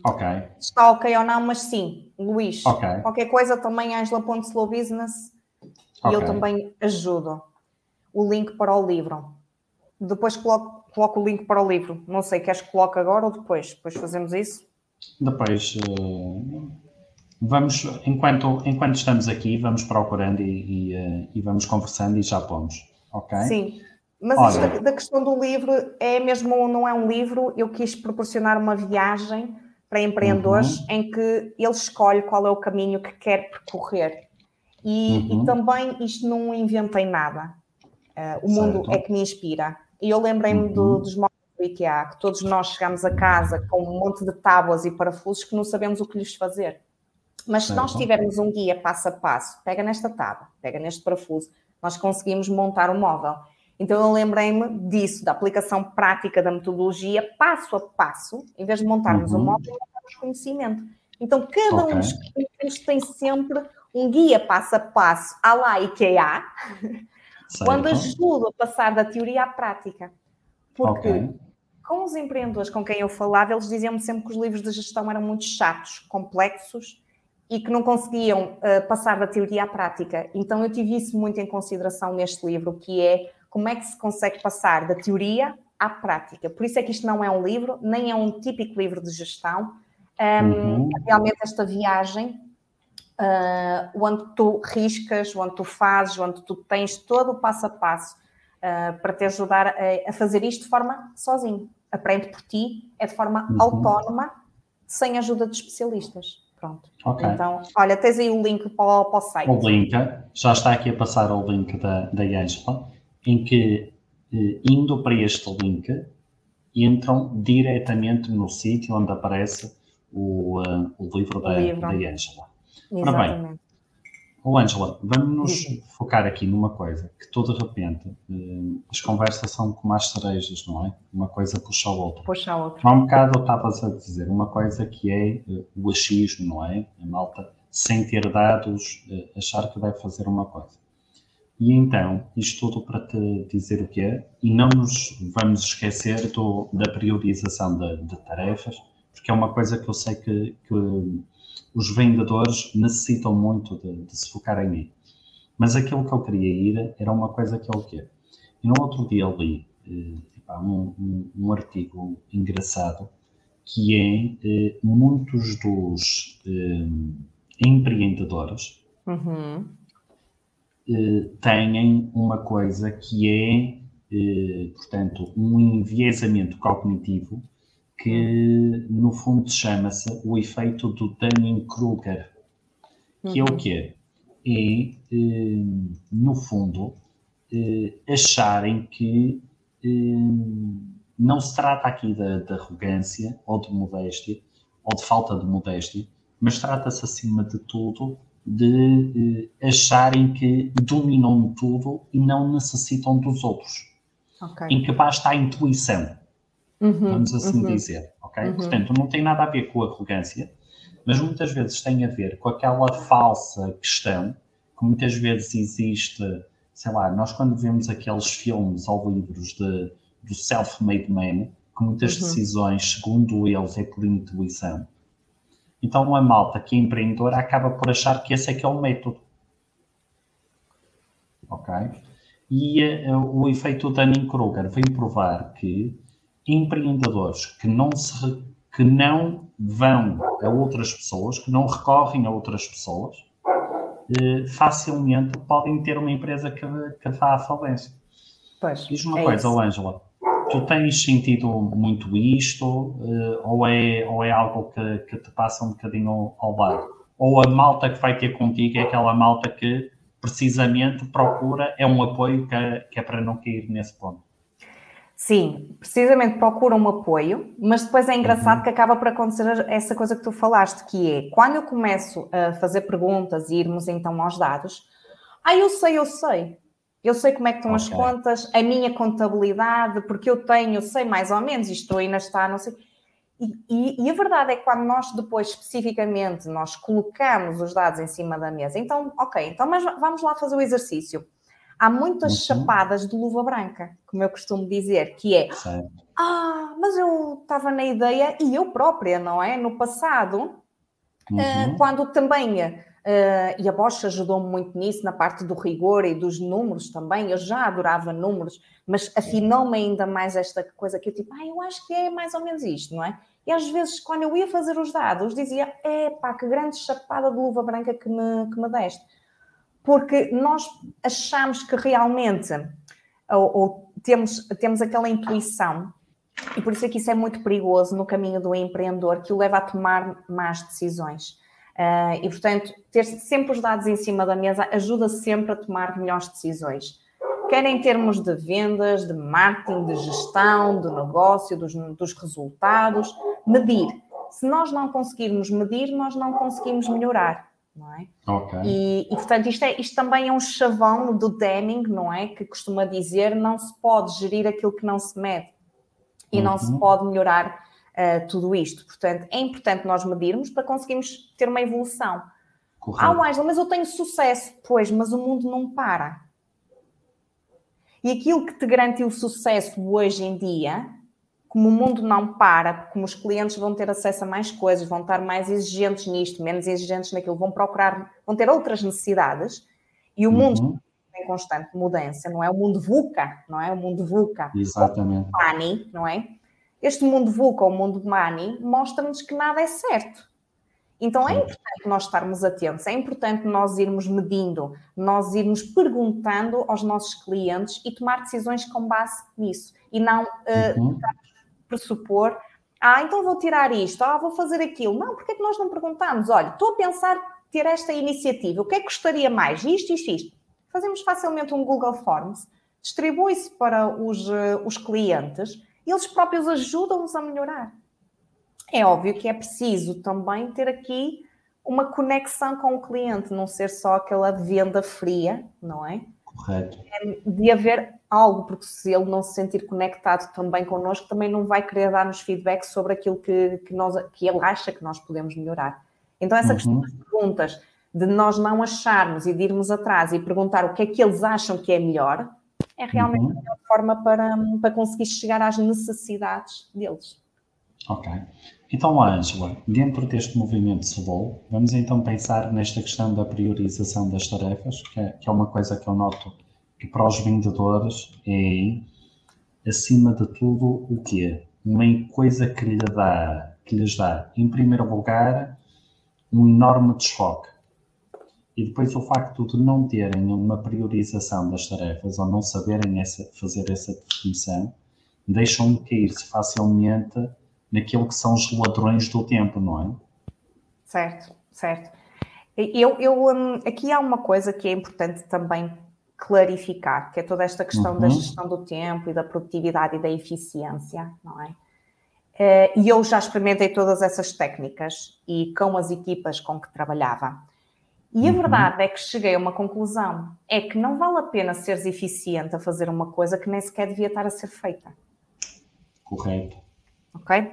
Speaker 2: okay. está ok ou não, mas sim, Luís, okay. qualquer coisa também Angela.slowbusiness okay. e eu também ajudo. O link para o livro. Depois coloco, coloco o link para o livro. Não sei, queres que coloque agora ou depois? Depois fazemos isso?
Speaker 1: Depois, uh, vamos, enquanto, enquanto estamos aqui, vamos procurando e, e, uh, e, vamos conversando e já pomos, ok?
Speaker 2: Sim, mas da, da questão do livro é mesmo, não é um livro, eu quis proporcionar uma viagem para empreendedores uhum. em que ele escolhe qual é o caminho que quer percorrer. E, uhum. e também isto não inventei nada. Uh, o certo. mundo é que me inspira. E eu lembrei-me uhum. do, dos móveis do IKEA, que todos nós chegamos a casa com um monte de tábuas e parafusos que não sabemos o que lhes fazer. Mas se nós tivermos um guia passo a passo, pega nesta tábua, pega neste parafuso, nós conseguimos montar um móvel. Então eu lembrei-me disso, da aplicação prática da metodologia, passo a passo, em vez de montarmos uhum. um móvel, montarmos conhecimento. Então cada okay. um dos clientes tem sempre um guia passo a passo à la IKEA, certo. quando ajuda a passar da teoria à prática. Porque okay. com os empreendedores com quem eu falava, eles diziam-me sempre que os livros de gestão eram muito chatos, complexos e que não conseguiam uh, passar da teoria à prática. Então eu tive isso muito em consideração neste livro, que é como é que se consegue passar da teoria à prática. Por isso é que isto não é um livro, nem é um típico livro de gestão. Um, uhum. Realmente esta viagem, uh, onde tu riscas, onde tu fazes, onde tu tens todo o passo a passo uh, para te ajudar a, a, fazer isto de forma sozinho. Aprende por ti, é de forma uhum. autónoma, sem ajuda de especialistas. Pronto. Okay. Então, olha, tens aí o link para o, para o site.
Speaker 1: O link, já está aqui a passar o link da, da Angela em que, eh, indo para este link, entram diretamente no sítio onde aparece o, uh, o livro da, livro. da Angela. Ora bem, oh Angela, vamos nos focar aqui numa coisa que, todo de repente, uh, as conversas são como as cerejas, não é? Uma coisa puxa a outra.
Speaker 2: Puxa a outra.
Speaker 1: Há um bocado estavas a dizer uma coisa que é uh, o achismo, não é? A malta, sem ter dados, achar que deve fazer uma coisa. E então, isto tudo para te dizer o que é, e não nos vamos esquecer do, da priorização de, de, tarefas, porque é uma coisa que eu sei que, que os vendedores necessitam muito de, de, se focar em mim. Mas aquilo que eu queria ir era uma coisa que é o quê? E no outro dia li eh, um, um, um, artigo engraçado que é eh, muitos dos eh, empreendedores
Speaker 2: uhum
Speaker 1: eh, têm uma coisa que é, eh, portanto, um enviesamento cognitivo que, no fundo, chama-se o efeito do Dunning-Kruger, que uhum. é o quê? É, eh, no fundo, acharem que não se trata aqui de, de arrogância ou de modéstia ou de falta de modéstia, mas trata-se, acima de tudo, de eh, acharem que dominam tudo e não necessitam dos outros. Okay. Em que basta a intuição, uhum, vamos assim uhum. dizer. Okay? Uhum. Portanto, não tem nada a ver com arrogância, mas muitas vezes tem a ver com aquela falsa questão que muitas vezes existe, sei lá, nós quando vemos aqueles filmes ou livros de, do self-made man, que muitas uhum. decisões, segundo eles, é por intuição então, uma malta que é empreendedora acaba por achar que esse é que é o método. Ok? E uh, o efeito Dunning-Kruger vem provar que empreendedores que não, se, que não vão a outras pessoas, que não recorrem a outras pessoas, uh, facilmente podem ter uma empresa que, que vá à falência.
Speaker 2: Pois,
Speaker 1: Diz uma é coisa, Ângela. Tu tens sentido muito isto uh, ou, é, ou é algo que, que te passa um bocadinho ao, ao lado? Ou a malta que vai ter contigo é aquela malta que precisamente procura, é um apoio que é, que é para não cair nesse ponto?
Speaker 2: Sim, precisamente procura um apoio, mas depois é engraçado uhum. que acaba por acontecer essa coisa que tu falaste, que é quando eu começo a fazer perguntas e irmos então aos dados, ah, eu sei, eu sei, eu sei como é que estão okay. as contas, a minha contabilidade, porque eu tenho, eu sei mais ou menos, isto ainda está, não sei. E, e, e, a verdade é que quando nós depois especificamente nós colocamos os dados em cima da mesa, então, ok, então mas vamos lá fazer o exercício. Há muitas uhum. chapadas de luva branca, como eu costumo dizer, que é certo. ah, mas eu estava na ideia, e eu própria, não é? No passado, eh, uhum. uh, quando também Uh, e a Bosch ajudou-me muito nisso, na parte do rigor e dos números também. Eu já adorava números, mas afinou-me ainda mais esta coisa que eu tipo, ah, eu acho que é mais ou menos isto, não é? E às vezes, quando eu ia fazer os dados, dizia, é pá, que grande chapada de luva branca que me, que me deste. Porque nós achamos que realmente, ou, ou temos, temos aquela intuição, e por isso é que isso é muito perigoso no caminho do empreendedor, que o leva a tomar más decisões Uh, e, portanto, ter sempre os dados em cima da mesa ajuda sempre a tomar melhores decisões. Quer em termos de vendas, de marketing, de gestão, do negócio, dos, dos resultados, medir. Se nós não conseguirmos medir, nós não conseguimos melhorar. Não é?
Speaker 1: Okay.
Speaker 2: E, e, portanto, isto, é, isto também é um chavão do Deming, não é? Que costuma dizer não se pode gerir aquilo que não se mede e uhum. não se uhum. pode melhorar uh, tudo isto. Portanto, é importante nós medirmos para conseguirmos ter uma evolução. Correto. Ah, Angela, mas eu tenho sucesso. Pois, mas o mundo não para. E aquilo que te garante o sucesso hoje em dia, como o mundo não para, como os clientes vão ter acesso a mais coisas, vão estar mais exigentes nisto, menos exigentes naquilo, vão procurar, vão ter outras necessidades, e o uhum. mundo em constante mudança, não é? O mundo VUCA, não é? O mundo VUCA.
Speaker 1: Exatamente.
Speaker 2: PANI, não é? Este mundo VUCA, o mundo money, mostra-nos que nada é certo. Então é importante nós estarmos atentos, é importante nós irmos medindo, nós irmos perguntando aos nossos clientes e tomar decisões com base nisso e não uh, uhum. Pressupor, ah, então vou tirar isto, ah, vou fazer aquilo. Não, porque é que nós não perguntamos? Olha, estou a pensar ter esta iniciativa, o que é que gostaria mais? Isto, isto, isto. Fazemos facilmente um Google Forms, distribui-se para os, uh, os clientes eles próprios ajudam-nos a melhorar. É óbvio que é preciso também ter aqui uma conexão com o cliente, não ser só aquela venda fria, não é?
Speaker 1: Correto.
Speaker 2: É de haver algo, porque se ele não se sentir conectado também connosco, também não vai querer dar-nos feedback sobre aquilo que, que, nós, que ele acha que nós podemos melhorar. Então, essa uhum. questão das perguntas, de nós não acharmos e de irmos atrás e perguntar o que é que eles acham que é melhor, é realmente uhum. a melhor forma para, para conseguir chegar às necessidades deles.
Speaker 1: Ok. Então, Ângela, dentro deste movimento Sobol, vamos então pensar nesta questão da priorização das tarefas, que é, que é uma coisa que eu noto que para os vendedores é, acima de tudo, o quê? Uma coisa que, lhe dá, que lhes dá, em primeiro lugar, um enorme desfoque e depois o facto de não terem uma priorização das tarefas ou não saberem essa, fazer essa definição, deixam-me cair-se facilmente naquilo que são os ladrões do tempo, não é?
Speaker 2: Certo, certo. Eu, eu, um, aqui há uma coisa que é importante também clarificar, que é toda esta questão uhum. da gestão do tempo e da produtividade e da eficiência, não é? Eh, e eu já experimentei todas essas técnicas e com as equipas com que trabalhava. E a uhum. verdade é que cheguei a uma conclusão: é que não vale a pena seres eficiente a fazer uma coisa que nem sequer devia estar a ser feita.
Speaker 1: Correto.
Speaker 2: Ok?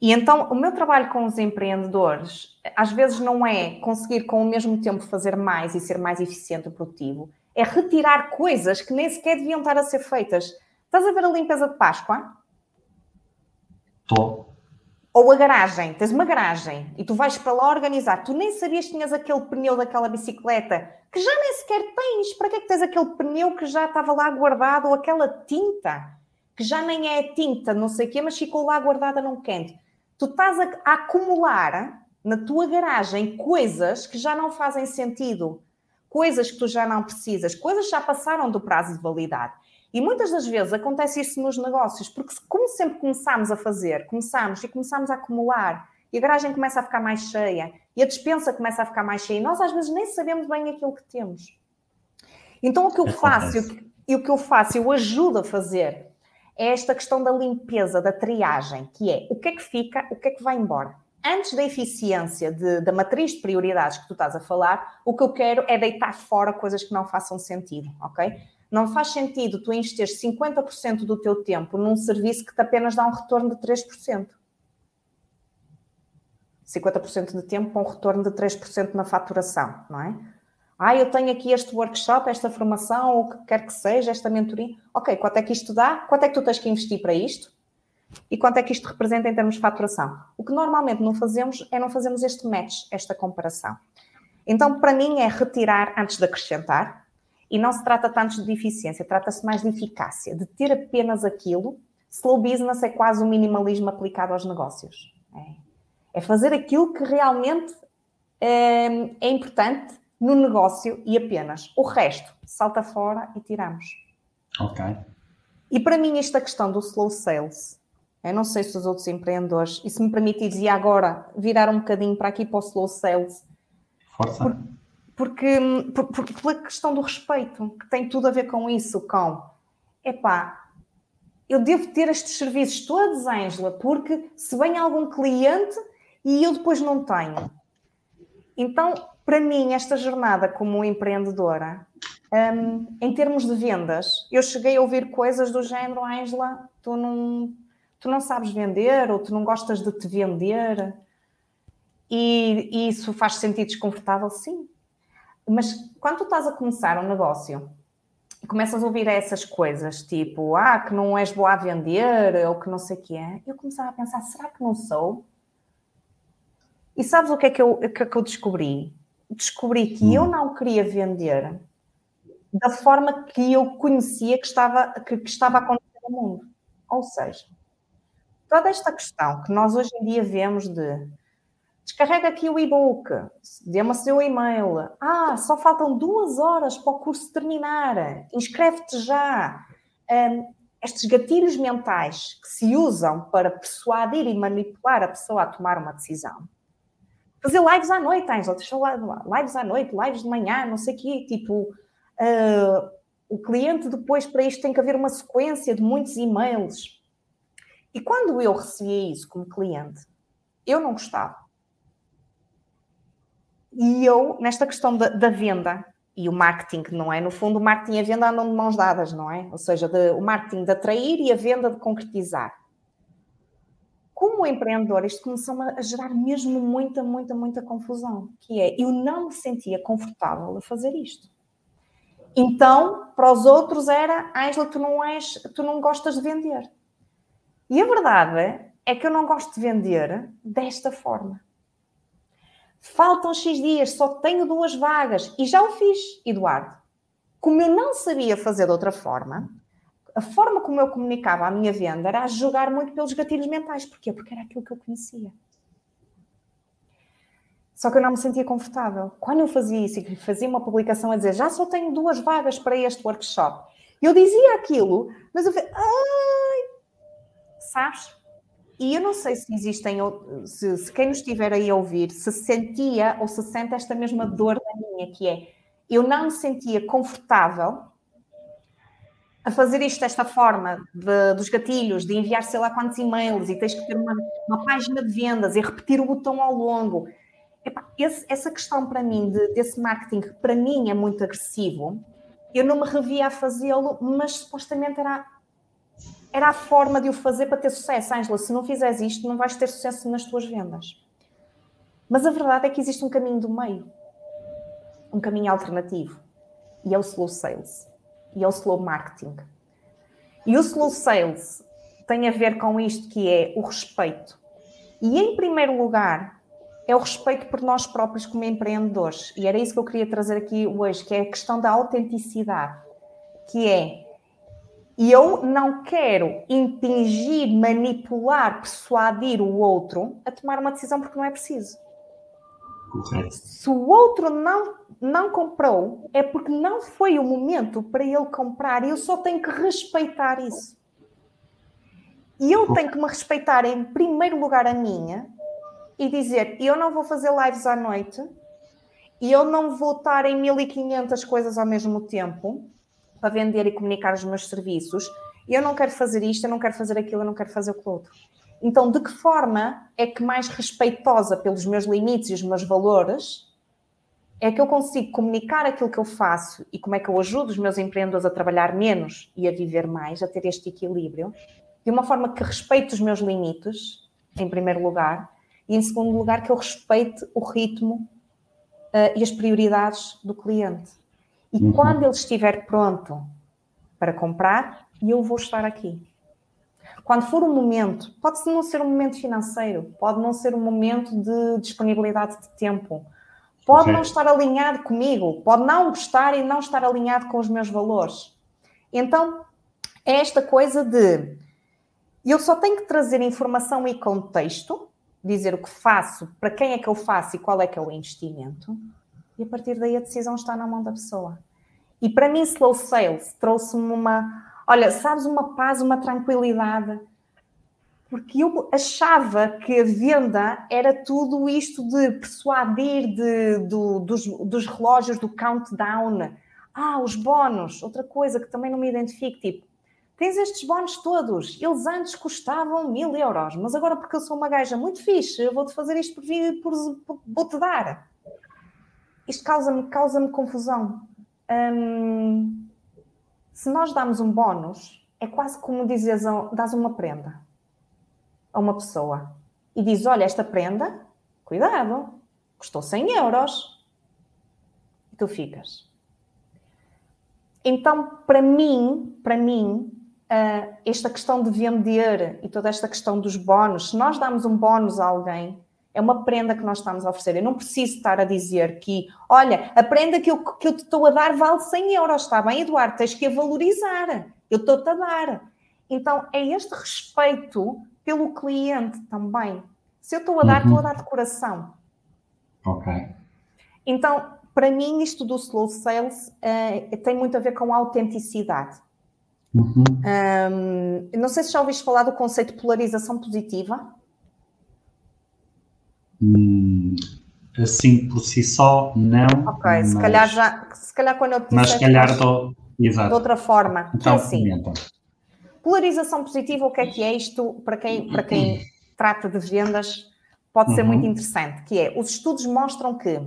Speaker 2: E então, o meu trabalho com os empreendedores, às vezes não é conseguir com o mesmo tempo fazer mais e ser mais eficiente e produtivo, é retirar coisas que nem sequer deviam estar a ser feitas. Estás a ver a limpeza de Páscoa?
Speaker 1: Estou.
Speaker 2: Ou a garagem, tens uma garagem e tu vais para lá organizar, tu nem sabias que tinhas aquele pneu daquela bicicleta que já nem sequer tens. Para que é que tens aquele pneu que já estava lá guardado ou aquela tinta que já nem é tinta, não sei o quê, mas ficou lá guardada num canto? Tu estás a, a acumular na tua garagem coisas que já não fazem sentido, coisas que tu já não precisas, coisas que já passaram do prazo de validade. E muitas das vezes acontece isso nos negócios, porque como sempre começamos a fazer, começamos e começamos a acumular, e a garagem começa a ficar mais cheia, e a dispensa começa a ficar mais cheia, e nós às vezes nem sabemos bem aquilo que temos. Então o que eu faço, e o que eu faço, eu ajudo a fazer, é esta questão da limpeza, da triagem, que é o que é que fica, o que é que vai embora. Antes da eficiência de, da matriz de prioridades que tu estás a falar, o que eu quero é deitar fora coisas que não façam sentido, ok? Não faz sentido tu investir 50% do teu tempo num serviço que te apenas dá um retorno de 3%. 50% de tempo com um retorno de 3% na faturação, não é? Ah, eu tenho aqui este workshop, esta formação, ou o que quer que seja, esta mentoria. Ok, quanto é que isto dá? Quanto é que tu tens que investir para isto? E quanto é que isto representa em termos de faturação? O que normalmente não fazemos é não fazemos este match, esta comparação. Então, para mim, é retirar antes de acrescentar. E não se trata tanto de eficiência, trata-se mais de eficácia, de ter apenas aquilo. Slow business é quase o minimalismo aplicado aos negócios. É, é fazer aquilo que realmente é, é importante no negócio e apenas. O resto, salta fora e tiramos.
Speaker 1: Ok.
Speaker 2: E para mim, esta questão do slow sales, eu não sei se os outros empreendedores, e se me permitires, e agora virar um bocadinho para aqui para o slow sales,
Speaker 1: Força.
Speaker 2: Por, porque, por, por, pela questão do respeito, que tem tudo a ver com isso, com epá, eu devo ter estes serviços todos, Ângela, porque se vem algum cliente e eu depois não tenho. Então, para mim, esta jornada como empreendedora, um, em termos de vendas, eu cheguei a ouvir coisas do género, Ângela, tu não, tu não sabes vender ou tu não gostas de te vender. E, e isso faz sentido desconfortável? Sim. Mas quando tu estás a começar um negócio e começas a ouvir essas coisas, tipo, ah, que não és boa a vender ou que não sei o que é, eu começava a pensar, será que não sou? E sabes o que é que eu, que, é que eu descobri? Descobri que hum. eu não queria vender da forma que eu conhecia que estava, que, que estava a acontecer no mundo. Ou seja, toda esta questão que nós hoje em dia vemos de Descarrega aqui o e-book, dê-me o seu e-mail. Ah, só faltam duas horas para o curso terminar. Inscreve-te já. Um, estes gatilhos mentais que se usam para persuadir e manipular a pessoa a tomar uma decisão. Fazer lives à noite, Angela, deixa lá, lives à noite, lives de manhã, não sei o quê, tipo, uh, o cliente depois para isto tem que haver uma sequência de muitos e-mails. E quando eu recebia isso como cliente, eu não gostava. E eu, nesta questão da, da, venda e o marketing, não é? No fundo, o marketing e a venda andam de mãos dadas, não é? Ou seja, de, o marketing de atrair e a venda de concretizar. Como empreendedor, isto começou a gerar mesmo muita, muita, muita confusão, que é, eu não me sentia confortável a fazer isto. Então, para os outros era, Ângela, tu não és, tu não gostas de vender. E a verdade é que eu não gosto de vender desta forma. Faltam X dias, só tenho duas vagas. E já o fiz, Eduardo. Como eu não sabia fazer de outra forma, a forma como eu comunicava a minha venda era a jogar muito pelos gatilhos mentais. Porquê? Porque era aquilo que eu conhecia. Só que eu não me sentia confortável. Quando eu fazia isso e fazia uma publicação a dizer já só tenho duas vagas para este workshop, eu dizia aquilo, mas eu falei, ai, sabes? E eu não sei se existem, se, se, quem nos estiver aí a ouvir, se sentia ou se sente esta mesma dor da minha, que é eu não me sentia confortável a fazer isto desta forma, de, dos gatilhos, de enviar sei lá quantos e-mails e tens que ter uma, uma página de vendas e repetir o botão ao longo. Epá, esse, essa questão para mim, de, desse marketing, que para mim é muito agressivo, eu não me revia a fazê-lo, mas supostamente era era a forma de o fazer para ter sucesso. Ângela, se não fizeres isto, não vais ter sucesso nas tuas vendas. Mas a verdade é que existe um caminho do meio, um caminho alternativo, e é o slow sales, e é o slow marketing. E o slow sales tem a ver com isto que é o respeito. E em primeiro lugar, é o respeito por nós próprios como empreendedores. E era isso que eu queria trazer aqui hoje, que é a questão da autenticidade, que é e eu não quero impingir, manipular, persuadir o outro a tomar uma decisão porque não é preciso.
Speaker 1: Correto.
Speaker 2: Se o outro não, não comprou, é porque não foi o momento para ele comprar e eu só tenho que respeitar isso. E eu tenho que me respeitar em primeiro lugar a minha e dizer: eu não vou fazer lives à noite e eu não vou estar em 1500 coisas ao mesmo tempo para vender e comunicar os meus serviços, eu não quero fazer isto, eu não quero fazer aquilo, eu não quero fazer o outro. Então, de que forma é que mais respeitosa pelos meus limites e os meus valores é que eu consigo comunicar aquilo que eu faço e como é que eu ajudo os meus empreendedores a trabalhar menos e a viver mais, a ter este equilíbrio, de uma forma que respeite os meus limites, em primeiro lugar, e em segundo lugar, que eu respeite o ritmo uh, e as prioridades do cliente. E uhum. quando ele estiver pronto para comprar, eu vou estar aqui. Quando for um momento, pode não ser um momento financeiro, pode não ser um momento de disponibilidade de tempo, Pode okay. não estar alinhado comigo, pode não gostar e não estar alinhado com os meus valores. Então, é esta coisa de eu só tenho que trazer informação e contexto, dizer o que faço, para quem é que eu faço e qual é que é o investimento, e a partir daí a decisão está na mão da pessoa. E para mim, Slow Sales trouxe-me uma, olha, sabes, uma paz, uma tranquilidade porque eu achava que a venda era tudo isto de persuadir de, do, dos, dos relógios do countdown. Ah, os bónus, outra coisa que também não me identifico, tipo, tens estes bónus todos, eles antes custavam mil euros, mas agora porque eu sou uma gaja muito fixe, eu vou-te fazer isto por, por, vou-te dar. Isto causa-me causa confusão. Hum, se nós damos um bónus, é quase como dizes, dás uma prenda a uma pessoa e diz: Olha, esta prenda, cuidado, custou 100 euros. E tu ficas. Então, para mim, para mim, uh, esta questão de vender e toda esta questão dos bónus, se nós damos um bónus a alguém, é uma prenda que nós estamos a oferecer. Eu não preciso estar a dizer que, olha, a prenda que eu, que eu te estou a dar vale 100 euros, está bem, Eduardo? Tens que a valorizar. Eu estou-te a dar. Então, é este respeito pelo cliente também. Se eu estou a dar, uhum. estou a dar de coração.
Speaker 1: Ok.
Speaker 2: Então, para mim, isto do slow sales uh, tem muito a ver com a autenticidade. Uhum. Um, não sei se já ouviste falar do conceito de polarização positiva.
Speaker 1: Hum, assim por si só, não.
Speaker 2: Ok, mas... se, calhar já, se calhar quando eu te
Speaker 1: Mas se calhar tô... Exato.
Speaker 2: de outra forma. Então, é assim. Polarização positiva, o que é que é isto para quem, para quem trata de vendas? Pode ser uhum. muito interessante, que é, os estudos mostram que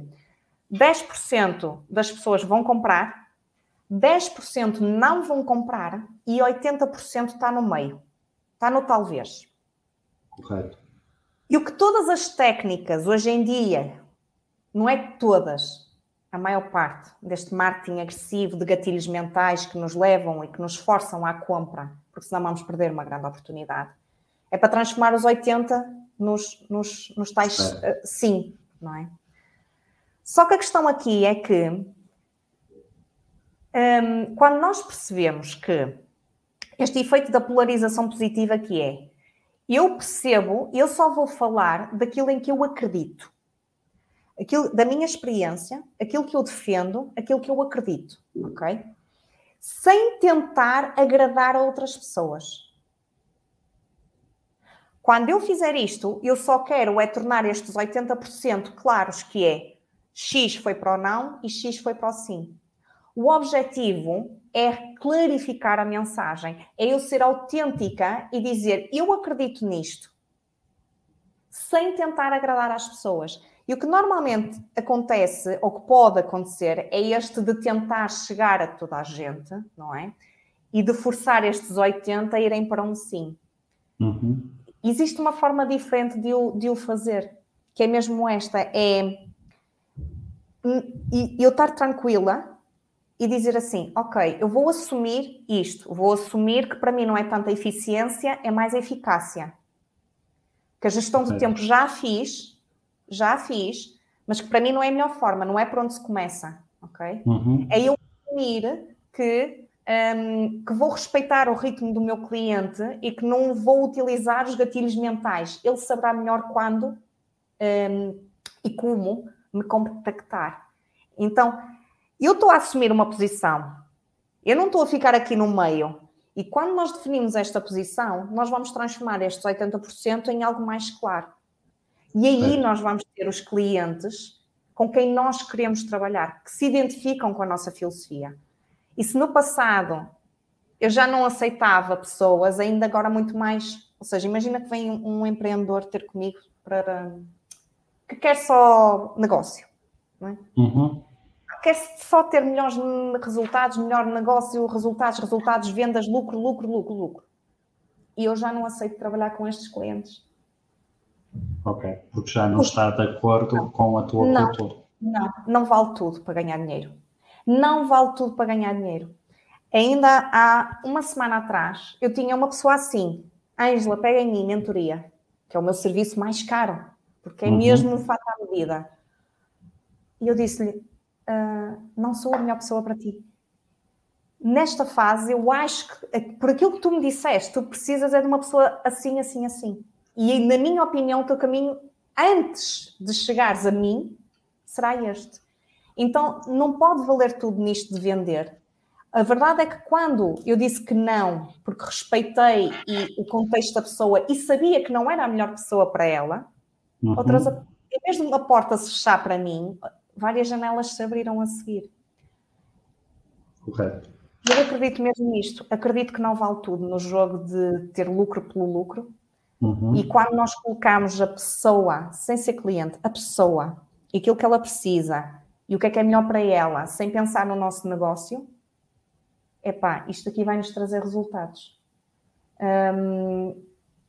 Speaker 2: 10% das pessoas vão comprar, 10% não vão comprar e 80% está no meio. Está no talvez.
Speaker 1: Correto.
Speaker 2: E o que todas as técnicas hoje em dia, não é todas, a maior parte deste marketing agressivo de gatilhos mentais que nos levam e que nos forçam à compra porque senão vamos perder uma grande oportunidade. É para transformar os 80 nos, nos, nos tais uh, sim, não é? Só que a questão aqui é que um, quando nós percebemos que este efeito da polarização positiva que é, eu percebo, eu só vou falar daquilo em que eu acredito. Aquilo, da minha experiência, aquilo que eu defendo, aquilo que eu acredito, ok? sem tentar agradar a outras pessoas. Quando eu fizer isto, eu só quero é tornar estes 80% claros que é X foi para o não e X foi para o sim. O objetivo é clarificar a mensagem, é eu ser autêntica e dizer eu acredito nisto, sem tentar agradar às pessoas. E o que normalmente acontece, ou que pode acontecer, é este de tentar chegar a toda a gente, não é? E de forçar estes 80 a irem para um sim. Uhum. Existe uma forma diferente de o, de o fazer, que é mesmo esta: é eu estar tranquila e dizer assim: ok, eu vou assumir isto, vou assumir que para mim não é tanta eficiência, é mais eficácia. Que a gestão do tempo já a fiz, já fiz, mas que para mim não é a melhor forma, não é por onde se começa, ok? Uhum. É eu assumir que, um, que vou respeitar o ritmo do meu cliente e que não vou utilizar os gatilhos mentais. Ele saberá melhor quando um, e como me contactar. Então, eu estou a assumir uma posição, eu não estou a ficar aqui no meio. E quando nós definimos esta posição, nós vamos transformar estes 80% em algo mais claro. E aí nós vamos ter os clientes com quem nós queremos trabalhar, que se identificam com a nossa filosofia. E se no passado eu já não aceitava pessoas, ainda agora muito mais. Ou seja, imagina que vem um empreendedor ter comigo para que quer só negócio, não é? Uhum. Quer só ter melhores resultados, melhor negócio, resultados, resultados, vendas, lucro, lucro, lucro, lucro. E eu já não aceito trabalhar com estes clientes
Speaker 1: Ok, porque já não está de acordo não. com a tua não, cultura.
Speaker 2: Não, não vale tudo para ganhar dinheiro. Não vale tudo para ganhar dinheiro. Ainda há uma semana atrás, eu tinha uma pessoa assim, Ângela, pega em mim, mentoria, que é o meu serviço mais caro, porque é uhum. mesmo fato à medida. E eu disse-lhe: uh, Não sou a melhor pessoa para ti. Nesta fase, eu acho que, por aquilo que tu me disseste, tu precisas é de uma pessoa assim, assim, assim. E, na minha opinião, o teu caminho, antes de chegares a mim, será este. Então, não pode valer tudo nisto de vender. A verdade é que quando eu disse que não, porque respeitei e o contexto da pessoa e sabia que não era a melhor pessoa para ela, uhum. outras, em vez de uma porta se fechar para mim, várias janelas se abriram a seguir.
Speaker 1: Correto.
Speaker 2: Eu acredito mesmo nisto. Acredito que não vale tudo no jogo de ter lucro pelo lucro. Uhum. E quando nós colocamos a pessoa, sem ser cliente, a pessoa, aquilo que ela precisa e o que é que é melhor para ela, sem pensar no nosso negócio, epá, isto aqui vai nos trazer resultados.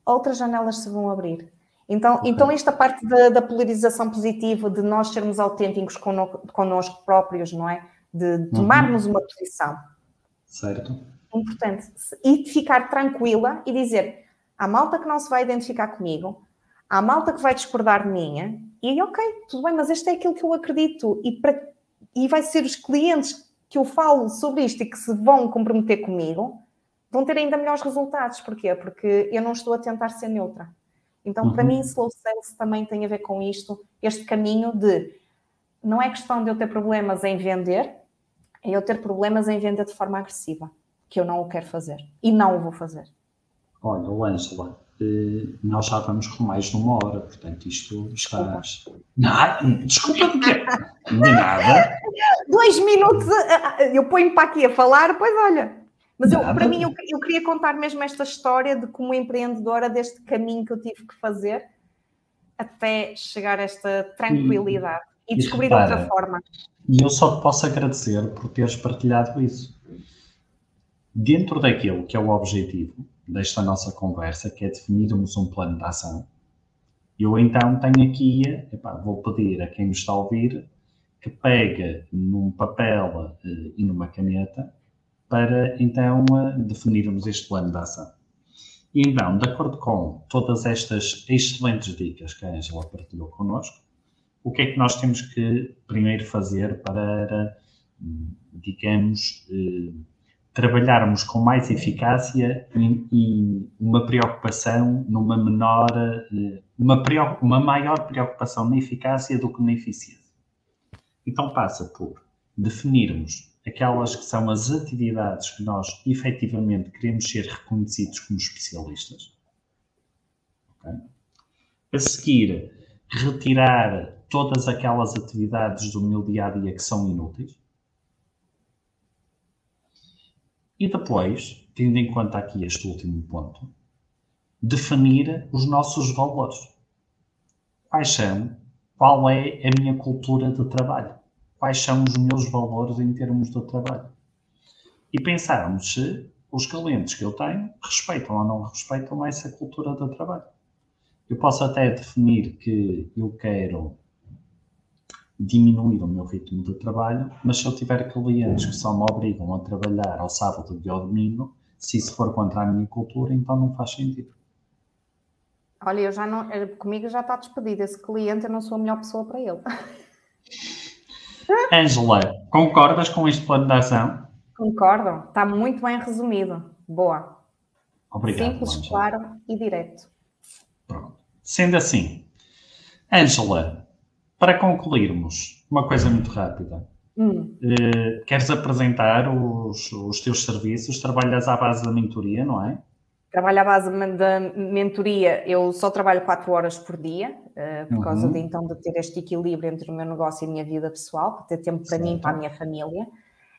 Speaker 2: Outras janelas se vão abrir. Então, então esta parte da, da, polarização positiva, de nós sermos autênticos connosco próprios, não é? De tomarmos uhum. uma posição.
Speaker 1: Certo.
Speaker 2: Importante. E de ficar tranquila e dizer: há malta que não se vai identificar comigo, há malta que vai discordar de mim, e ok, tudo bem, mas este é aquilo que eu acredito, e, para, e vai ser os clientes que eu falo sobre isto e que se vão comprometer comigo, vão ter ainda melhores resultados. Porquê? Porque eu não estou a tentar ser neutra. Então, uhum. para mim, slow sales também tem a ver com isto, este caminho de não é questão de eu ter problemas em vender, é eu ter problemas em vender de forma agressiva, que eu não o quero fazer e não o vou fazer.
Speaker 1: Olha, Ângela, eh, nós já vamos com mais de uma hora, portanto, isto está. Desculpa, porque. Nada.
Speaker 2: Dois minutos, eh, eh, eu ponho para aqui a falar, pois olha. Mas eu, para mim, eu, eu, queria contar mesmo esta história de como empreendedora, deste caminho que eu tive que fazer até chegar a esta tranquilidade e, e descobrir repara, outra forma.
Speaker 1: E eu só te posso agradecer por teres partilhado isso. Dentro daquilo que é o objetivo desta nossa conversa, que é definirmos um plano de ação, eu então tenho aqui, epá, vou pedir a quem me está a ouvir que pegue num papel uh, e numa caneta para então definirmos este plano de ação. E então, de acordo com todas estas excelentes dicas que a Angela partilhou connosco, o que é que nós temos que primeiro fazer para, digamos, eh, trabalharmos com mais eficácia e, uma preocupação numa menor, eh, uma, uma maior preocupação na eficácia do que na eficiência. Então passa por definirmos aquelas que são as atividades que nós efetivamente queremos ser reconhecidos como especialistas. Okay? A seguir, retirar todas aquelas atividades do meu dia a dia que são inúteis. E depois, tendo em conta aqui este último ponto, definir os nossos valores. Quais são? Qual é a minha cultura de trabalho? Quais são os meus valores em termos de trabalho. E pensarmos se os clientes que eu tenho respeitam ou não respeitam essa cultura de trabalho. Eu posso até definir que eu quero diminuir o meu ritmo de trabalho, mas se eu tiver clientes que só me obrigam a trabalhar ao sábado e ao domingo, se isso for contra a minha cultura, então não faz sentido.
Speaker 2: Olha, eu já não, eh, comigo já está despedido. Esse cliente, eu não sou a melhor pessoa para ele.
Speaker 1: Angela, concordas com este plano de ação?
Speaker 2: Concordo, está muito bem resumido. Boa.
Speaker 1: Obrigado.
Speaker 2: Simples, Angela. claro e direto.
Speaker 1: Pronto. Sendo assim, Angela, para concluirmos, uma coisa muito rápida. Hum. Uh, queres apresentar os, os teus serviços? Trabalhas à base da mentoria, não é?
Speaker 2: Trabalho à base da mentoria, eu só trabalho 4 horas por dia, uh, por uhum. causa de então de ter este equilíbrio entre o meu negócio e a minha vida pessoal, para ter tempo para certo. mim e para a minha família. Uh,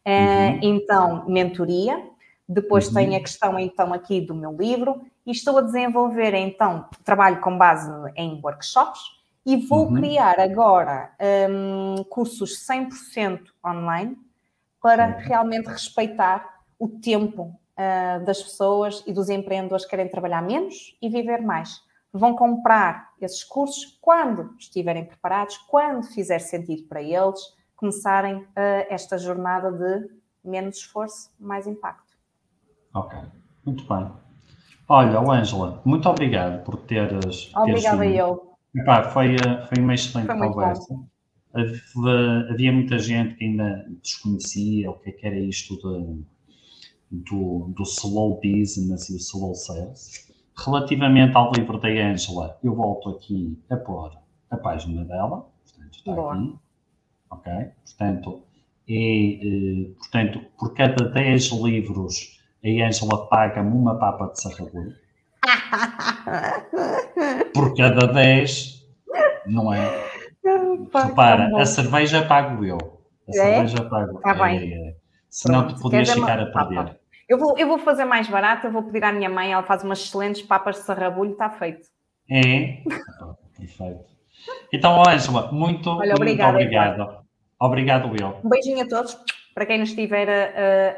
Speaker 2: uhum. Então, mentoria. Depois uhum. tem a questão então aqui do meu livro e estou a desenvolver então, trabalho com base em workshops e vou uhum. criar agora um, cursos 100% online para realmente respeitar o tempo uh, das pessoas e dos empreendedores que querem trabalhar menos e viver mais. Vão comprar esses cursos quando estiverem preparados, quando fizer sentido para eles começarem uh, esta jornada de menos esforço, mais impacto.
Speaker 1: Ok, muito bem. Olha, Ângela, muito obrigado por teres.
Speaker 2: Obrigada
Speaker 1: teres
Speaker 2: eu.
Speaker 1: Epá, foi, foi uma excelente foi conversa. havia muita gente que ainda desconhecia o que, é que era isto de, do, do slow business e o slow sales. Relativamente ao livro da Angela, eu volto aqui a pôr a página dela, portanto, está Boa. aqui, ok? Portanto, e, eh, portanto, por cada 10 livros, a Angela paga-me uma papa de sarrabulho. por cada 10, não é? Repara, tá a cerveja pago eu. A é? cerveja pago.
Speaker 2: Está bem. É, é.
Speaker 1: Senão tu podias ficar a perder.
Speaker 2: Eu vou, eu vou fazer mais barato, eu vou pedir à minha mãe, ela faz umas excelentes papas de sarrabulho, está feito.
Speaker 1: É? Perfeito. Então, Ângela, muito, Olha, muito obrigado. Obrigado, obrigado eu.
Speaker 2: Um beijinho a todos. Para quem nos estiver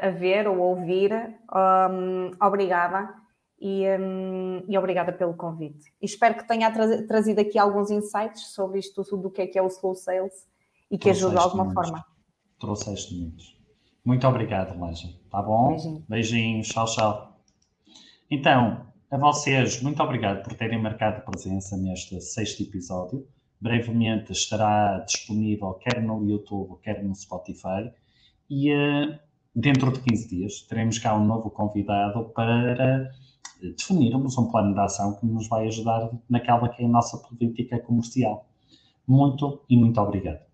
Speaker 2: a, a, ver ou a ouvir, um, obrigada e, um, e, obrigada pelo convite. E espero que tenha tra trazido aqui alguns insights sobre isto tudo do que é que é o slow sales e que ajude de alguma muitos. forma.
Speaker 1: Trouxeste muitos. Muito obrigado, Lanja. Tá bom? Beijinho. Beijinhos. Tchau, tchau. Então, a vocês, muito obrigado por terem marcado presença neste sexto episódio. Brevemente estará disponível quer no YouTube, quer no Spotify. E uh, dentro de 15 dias teremos cá um novo convidado para definirmos um plano de ação que nos vai ajudar naquela que é a nossa política comercial. Muito e muito obrigado.